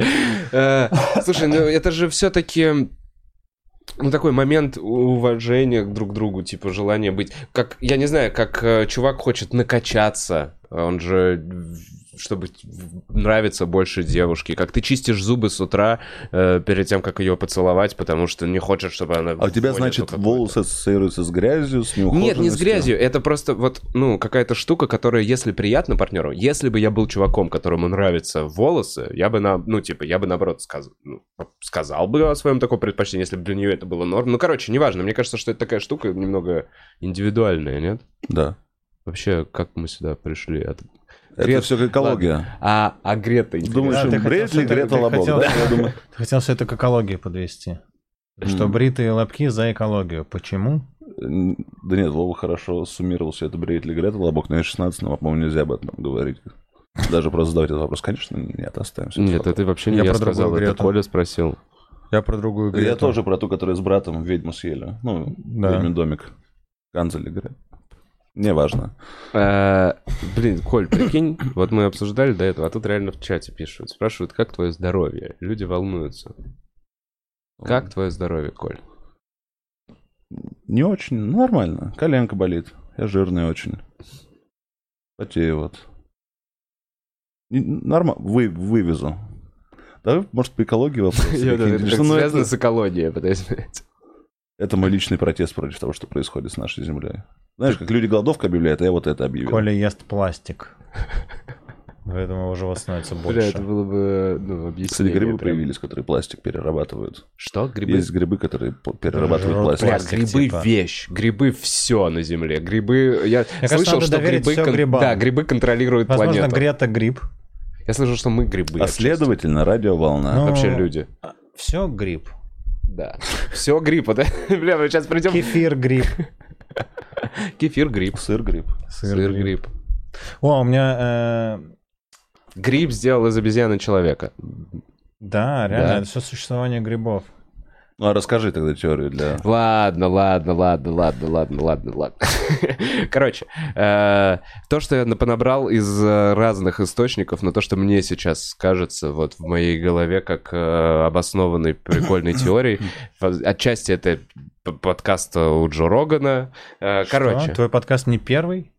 Э, Слушай, ну это же все-таки ну, такой момент уважения друг к другу, типа желание быть... Как, я не знаю, как э, чувак хочет накачаться, он же чтобы нравиться больше девушке. Как ты чистишь зубы с утра э, перед тем, как ее поцеловать, потому что не хочешь, чтобы она... А у тебя, значит, волосы ассоциируются с грязью, с? Нет, не с грязью. Это просто вот, ну, какая-то штука, которая, если приятно партнеру, если бы я был чуваком, которому нравятся волосы, я бы, на, ну, типа, я бы, наоборот, сказ, ну, сказал бы о своем таком предпочтении, если бы для нее это было норм. Ну, короче, неважно. Мне кажется, что это такая штука немного индивидуальная, нет? Да. Вообще, как мы сюда пришли? От... Это Грет- все экология. А, а Грета. Думаешь, Да, ты бреет ли Грета ты Лобок? хотел- Да, я думаю. Ты хотел все это к экологии подвести. Что бритые лобки за экологию. Почему? Да нет, Вова хорошо суммировал все это, бреет ли Грета Лобок, но я 16, но, по-моему, нельзя об этом говорить. Даже просто задавать этот вопрос, конечно, нет, оставим. всё Нет, это это вообще не Я я, про другую сказал, это Грету. Коля спросил. Я про другую Я Грету. тоже про ту, которая с братом ведьму съели. Ну, Да. ведьмин домик. Канцель игры. Неважно. Э, Блин, Коль, прикинь, вот мы обсуждали до этого, а тут реально в чате пишут. Спрашивают, как твое здоровье? Люди волнуются. Как твое здоровье, Коль? Не очень, ну, нормально. Коленка болит. Я жирный очень. Потею вот. Нормально. Вы, вывезу. Давай, может, по экологии вопросы Я Что, как ну, связано с экологией, пытаюсь понять. Это мой личный протест против того, что происходит с нашей землей. Знаешь, как люди голодовку объявляют, а я вот это объявил. Коля ест пластик. Поэтому его живот становится Бля, это больше. было бы, ну, Кстати, объяснение. грибы прям. появились, которые пластик перерабатывают. Что? Грибы? Есть грибы, которые перерабатывают Жрут пластик. Пластик, грибы типа. вещь, грибы все на Земле. Грибы, я кажется, слышал, что грибы, кон- грибам. да, грибы контролируют Возможно, планету. Грета гриб. Я слышал, что мы грибы. А следовательно, радиоволна. Ну, вообще люди. Все гриб. Да. Все гриб, да? Бля, мы сейчас придем. Кефир гриб. Кефир гриб. Сыр гриб. Сыр гриб. О, у меня... э, Гриб сделал из обезьяны человека. Да, реально, Да. это все существование грибов. Ну, а расскажи тогда теорию для... Ладно, ладно, ладно, ладно, ладно, ладно, ладно. Короче, э, то, что я понабрал из э, разных источников, но то, что мне сейчас кажется вот в моей голове как э, обоснованной прикольной теорией, отчасти это подкаст у Джо Рогана. Э, Короче? Твой подкаст не первый?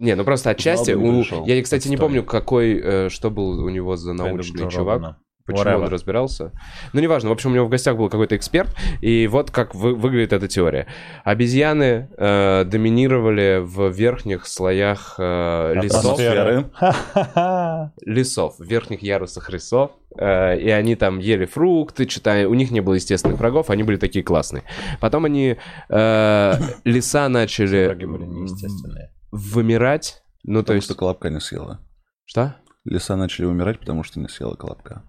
не, ну просто отчасти. у-. Я, кстати, не помню, какой, э, что был у него за научный чувак. Рогана. Почему Whatever. он разбирался? Ну, неважно. В общем, у него в гостях был какой-то эксперт, и вот как вы- выглядит эта теория. Обезьяны э, доминировали в верхних слоях э, лесов, лесов, в верхних ярусах лесов, э, и они там ели фрукты, читая, у них не было естественных врагов, они были такие классные. Потом они э, леса начали Враги были неестественные. вымирать, ну то Потому есть что колобка не съела. что? Леса начали умирать, потому что не съела колобка.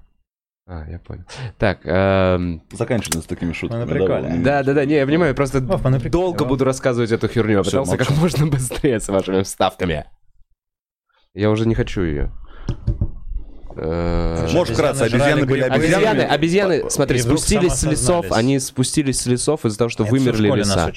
А, я понял. Так, эм, Заканчиваем с такими шутками. давай. Да, да, да, не, я понимаю, просто Вов, долго буду рассказывать эту херню, я Всё, пытался как можно быстрее с вашими вставками. Я уже не хочу ее. Э, Может, вкратце, Обезьяны были. Обезьяны, обезьяны. смотри, спустились с лесов, они спустились с лесов из-за того, что вымерли леса.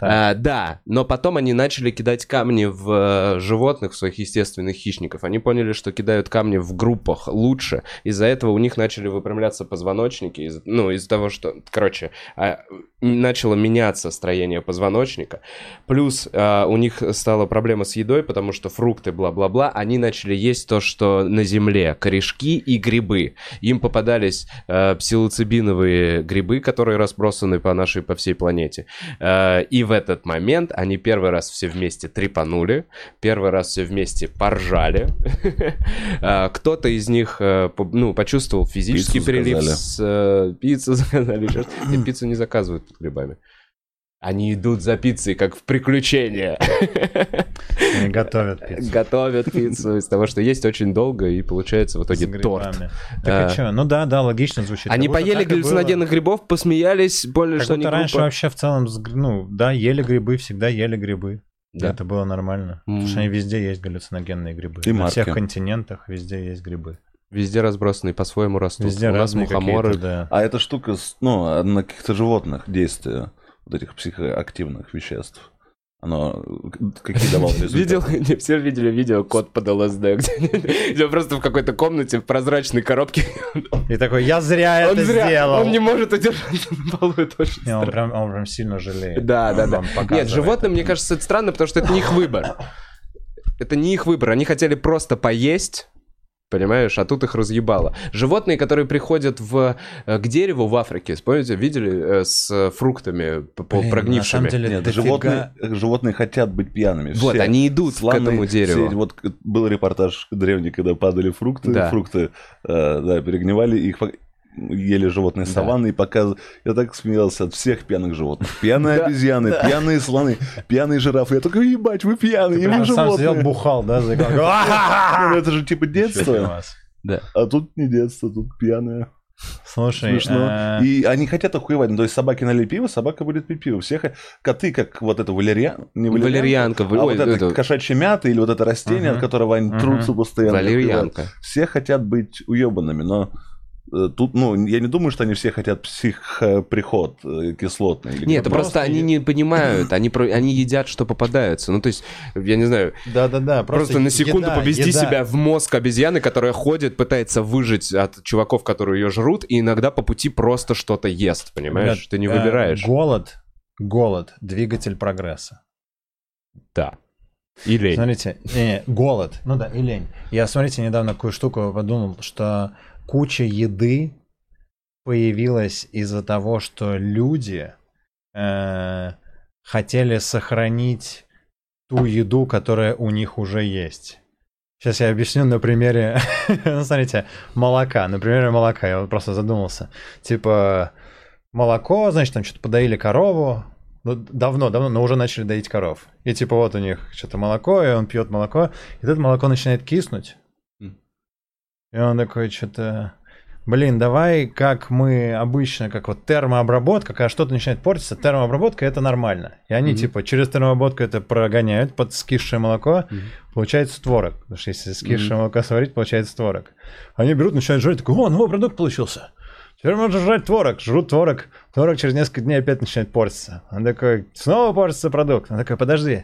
А, да, но потом они начали кидать камни в э, животных, в своих естественных хищников. Они поняли, что кидают камни в группах лучше. Из-за этого у них начали выпрямляться позвоночники. Ну, из-за того, что... Короче, а, начало меняться строение позвоночника. Плюс а, у них стала проблема с едой, потому что фрукты, бла-бла-бла, они начали есть то, что на земле. Корешки и грибы. Им попадались э, псилоцибиновые грибы, которые разбросаны по нашей, по всей планете. Э, И в этот момент они первый раз все вместе трепанули, первый раз все вместе поржали. Э, Кто-то из них э, ну, почувствовал физический заказали. с э, пиццу заказали. пиццу не заказывают с грибами. Они идут за пиццей, как в приключения. Они готовят пиццу. Готовят пиццу из того, что есть очень долго, и получается в итоге торт. Так А. и что? Ну да, да, логично звучит. Они поели галлюциногенных грибов, посмеялись, поняли, что они раньше вообще в целом, ну, да, ели грибы, всегда ели грибы. Да. Это было нормально. Потому что везде есть галлюциногенные грибы. На всех континентах везде есть грибы. Везде разбросанные по-своему растут. Везде У нас мухоморы. да. А эта штука, с- ну, на каких-то животных действия вот этих психоактивных веществ. Оно к- какие давало результаты? Видел, не все видели видео «Кот под ЛСД», где, где просто в какой-то комнате в прозрачной коробке. И такой, я зря он это зря, сделал. он не может удержаться на полу, это очень Не, он, прям, он прям сильно жалеет. Да, да, Он да. Нет, животным, мне кажется, это странно, потому что это не их выбор. Это не их выбор. Они хотели просто поесть, понимаешь, а тут их разъебало. Животные, которые приходят в, э, к дереву в Африке, помните, видели э, с фруктами Блин, на прогнившими? самом деле, Нет, дофига- животные, животные хотят быть пьяными. Вот, Все они идут слоны, к этому дереву. все- вот был репортаж древний, когда падали фрукты, Да. фрукты, э, да, перегнивали, их ели животные Да. саванны и показывали. Я так смеялся от всех пьяных животных. Пьяные Да, обезьяны, пьяные слоны, пьяные жирафы. Я такой, ебать, вы пьяные, и вы сам сидел, бухал, да, Ну, Это же типа детство. Да. А тут не детство, тут пьяные. Слушай, Смешно. э, И они хотят охуевать. Ну, то есть собаки налили пиво, собака будет пить пиво. Все хо- коты, как вот это валерьян, не Валерьянка. а ой, вот это, это- кошачья мята или вот это растение, Мгм. от которого они Мгм. трутся постоянно. Валерьянка. Все хотят быть уебанными, но тут, ну, я не думаю, что они все хотят психоприход э, кислотный. или Нет, это как- просто они не понимают, они, про- они едят, что попадаются. Ну, то есть, я не знаю, Да-да-да. просто, на секунду еда, повести еда. себя в мозг обезьяны, которая ходит, пытается выжить от чуваков, которые ее жрут, и иногда по пути просто что-то ест, понимаешь? Ребят, Ты не э, выбираешь. Голод, голод, двигатель прогресса. Да. И лень. Смотрите, не, голод, ну да, и лень. Я, смотрите, недавно такую штуку подумал, что куча еды появилась из-за того, что люди э, хотели сохранить ту еду, которая у них уже есть. Сейчас я объясню на примере, ну, смотрите, молока. На примере молока я вот просто задумался. Типа, молоко, значит, там что-то подоили корову, ну, давно, давно, но уже начали доить коров. И типа вот у них что-то молоко, и он пьет молоко, и тут молоко начинает киснуть. И он такой что-то... Блин, давай, как мы обычно, как вот термообработка, когда что-то начинает портиться, термообработка это нормально. И они Мгм. типа через термообработку это прогоняют под скисшее молоко, Мгм. получается творог. Потому что если скисшее Мгм. молоко сварить, получается творог. Они берут, начинают жрать, такой, о, новый продукт получился. Теперь можно жрать творог. Жрут творог. Творог через несколько дней опять начинает портиться. Он такой, снова портится продукт. Он такой, подожди,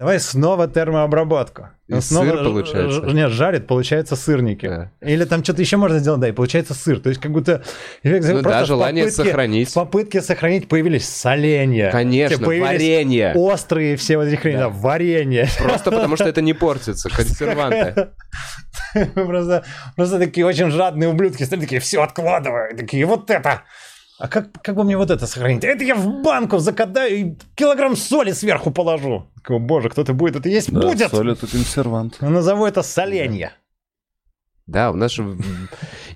давай снова термообработку. И снова сыр получается. ж- Нет, жарит, получается сырники. Да. Или там что-то еще можно сделать, да, и получается сыр. То есть как будто... Ну просто да, желание попытке- сохранить. В попытке сохранить появились соленья. Конечно, Появились варенье. Острые все вот эти хрени, да, варенье. Просто потому что это не портится, консерванты. Просто, просто такие очень жадные ублюдки такие, все откладываю. И такие, вот это. А как, как бы мне вот это сохранить? Это я в банку закатаю и килограмм соли сверху положу. Такой, боже, кто-то будет это есть? Да, будет! соль это консервант. Назову это соленье. Да, у нас же...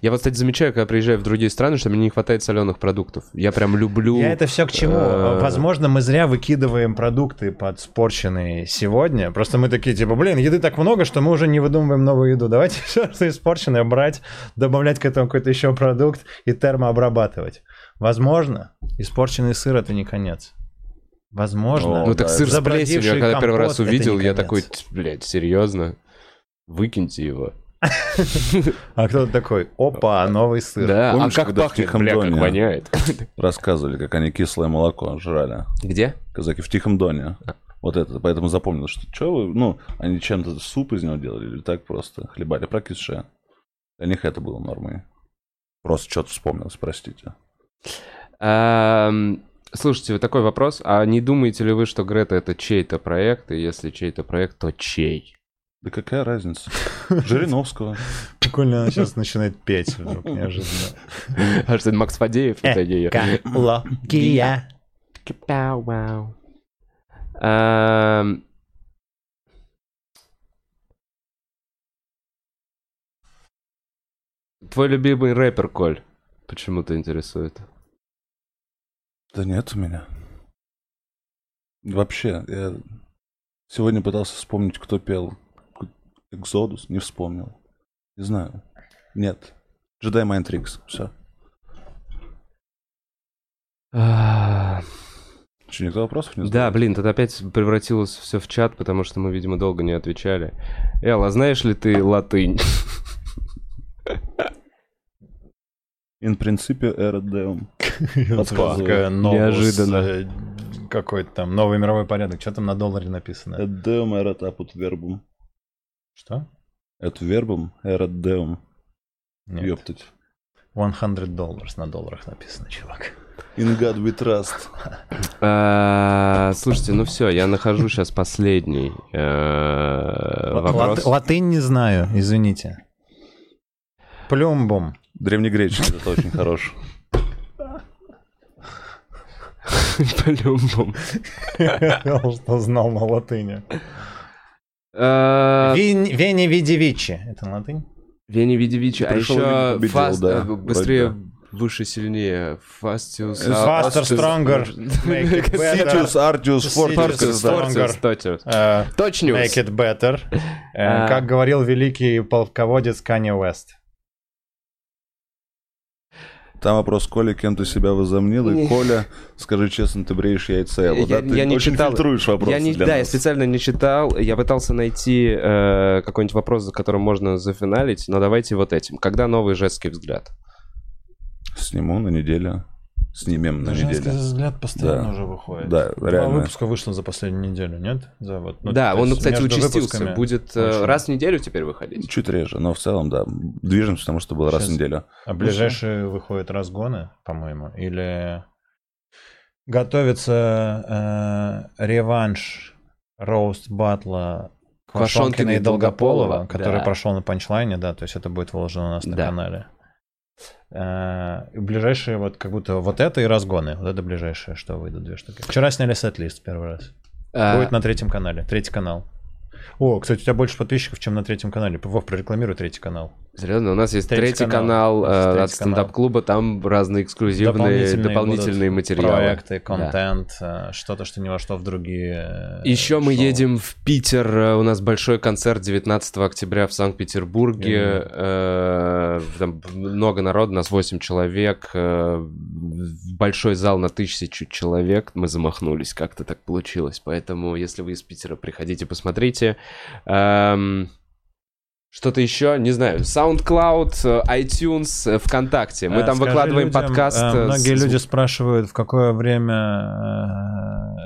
Я вот, кстати, замечаю, когда приезжаю в другие страны, что мне не хватает соленых продуктов. Я прям люблю... Я это все к чему? э, Возможно, мы зря выкидываем продукты подспорченные сегодня. Просто мы такие, типа, блин, еды так много, что мы уже не выдумываем новую еду. Давайте все, что испорченное, брать, добавлять к этому какой-то еще продукт и термообрабатывать. Возможно, испорченный сыр это не конец. Возможно. О, Ну так да, сыр с плесенью, я когда первый раз увидел, я такой, «Ть, блядь, серьезно? Выкиньте его. А кто-то такой, опа, новый сыр. Да, Помнишь, а как пахнет, Тихом бля, как Доне? воняет. Рассказывали, как они кислое молоко жрали. Где? Казаки в Тихом Доне. Вот это, поэтому запомнил, что что вы, ну, они чем-то суп из него делали или так просто хлебали прокисшее. Для них это было нормой. Просто что-то вспомнилось, простите. Ам, Слушайте, вот такой вопрос. А не думаете ли вы, что Грета это чей-то проект? И если чей-то проект, то чей? Да какая разница? Жириновского. Прикольно, она сейчас начинает петь вдруг неожиданно. А что, это Макс Фадеев? Это не её? Экология. Пау-вау. Ам, Твой любимый рэпер, Коль, почему-то интересует. Да нет у меня. Вообще, я сегодня пытался вспомнить, кто пел Экзодус, не вспомнил. Не знаю. Нет. Jedi Mind Tricks. Все. А, Что, никто вопросов не Да, задал? блин, тут опять превратилось все в чат, потому что мы, видимо, долго не отвечали. Эл, а знаешь ли ты латынь? In принципе, эра Deum. Неожиданно. э, Какой-то там новый мировой порядок. Что там на долларе написано? Et Deum erat apud verbum. Что? Et verbum erat Deum. Ёптать. 100 долларов на долларах написано, чувак. In God we trust. А, Слушайте, ну все, я нахожу сейчас последний э, вопрос. Лат- Латынь не знаю, извините. Плюмбум. Древнегреческий, это очень хорош. По-любому. Что знал на латыни. Вин- Вени види Это латынь? Вени Видевичи, а еще фаст, э, быстрее, выше, сильнее. Fastius, Faster, stronger, make it better. Ситиус, Артиус. Stronger. Точнюс. Э. Make it better. Э, А. Как говорил великий полководец Канье Уэст. Там вопрос, Коля, кем ты себя возомнил? И. Коля, скажи честно, ты бреешь яйца. Я, Вот, да, ты я не очень читал. фильтруешь вопросы я не, да, я нас. специально не читал. Я пытался найти э, какой-нибудь вопрос, за которым можно зафиналить, но давайте вот этим. Когда новый женский взгляд? Сниму на неделю. Снимем на Женский неделю. взгляд постоянно Да. уже выходит. Да, Два реально. выпуска вышло за последнюю неделю, нет? За вот, ну, да, он, есть кстати, участился. Будет э, очень- раз в неделю теперь выходить. Чуть реже, но в целом, да. Движемся к тому, что было раз в неделю. А ближайшие выходят разгоны, по-моему, или готовится э, реванш роуст батла Квашонкина Квашонкина и Долгополова, Долгополова, который да. прошел на панчлайне, да, то есть это будет выложено у нас на Да. канале. Э, и ближайшие вот как будто вот это и разгоны, вот это ближайшее, что выйдут две штуки. Вчера сняли сет-лист первый раз. А, Будет на третьем канале, третий канал. О, кстати, у тебя больше подписчиков, чем на третьем канале. Вов, прорекламируй третий канал. Серьезно, у нас есть Третий третий, канал. канал, э, третий от стендап-клуба, там разные эксклюзивные дополнительные, будут материалы. Проекты, Да. контент, э, что-то, что ни во что в другие. э, Еще мы шоу. едем в Питер. У нас большой концерт 19 октября в Санкт-Петербурге. Э, Там много народу, нас 8 человек. Большой зал на тысячу человек. Мы замахнулись, как-то так получилось. Поэтому, если вы из Питера, приходите, посмотрите. Эм, Что-то еще, не знаю, SoundCloud, э, iTunes, э, ВКонтакте. Мы Э, там выкладываем людям, подкаст. Многие с- люди спрашивают, в какое время,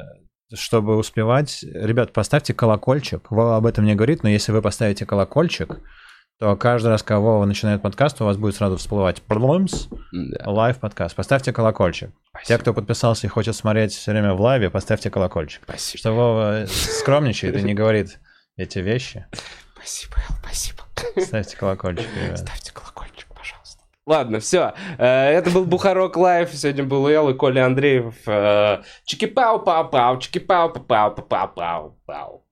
чтобы успевать. Ребят, поставьте колокольчик. Вова об этом не говорит, но если вы поставите колокольчик, то каждый раз, когда Вова начинает подкаст, у вас будет сразу всплывать «Плумс», Да. live подкаст. Поставьте колокольчик. Те, кто подписался и хочет смотреть все время в live е, поставьте колокольчик. Спасибо. Что Вова скромничает и не говорит эти вещи. Спасибо, Эл, спасибо. Ставьте колокольчик, ребят. Ставьте колокольчик, пожалуйста. Ладно, все. Это был Бухарок Лайв. Сегодня был Эл и Коля Андреев. Э, Чики-пау-пау-пау, чики-пау-пау-пау-пау-пау.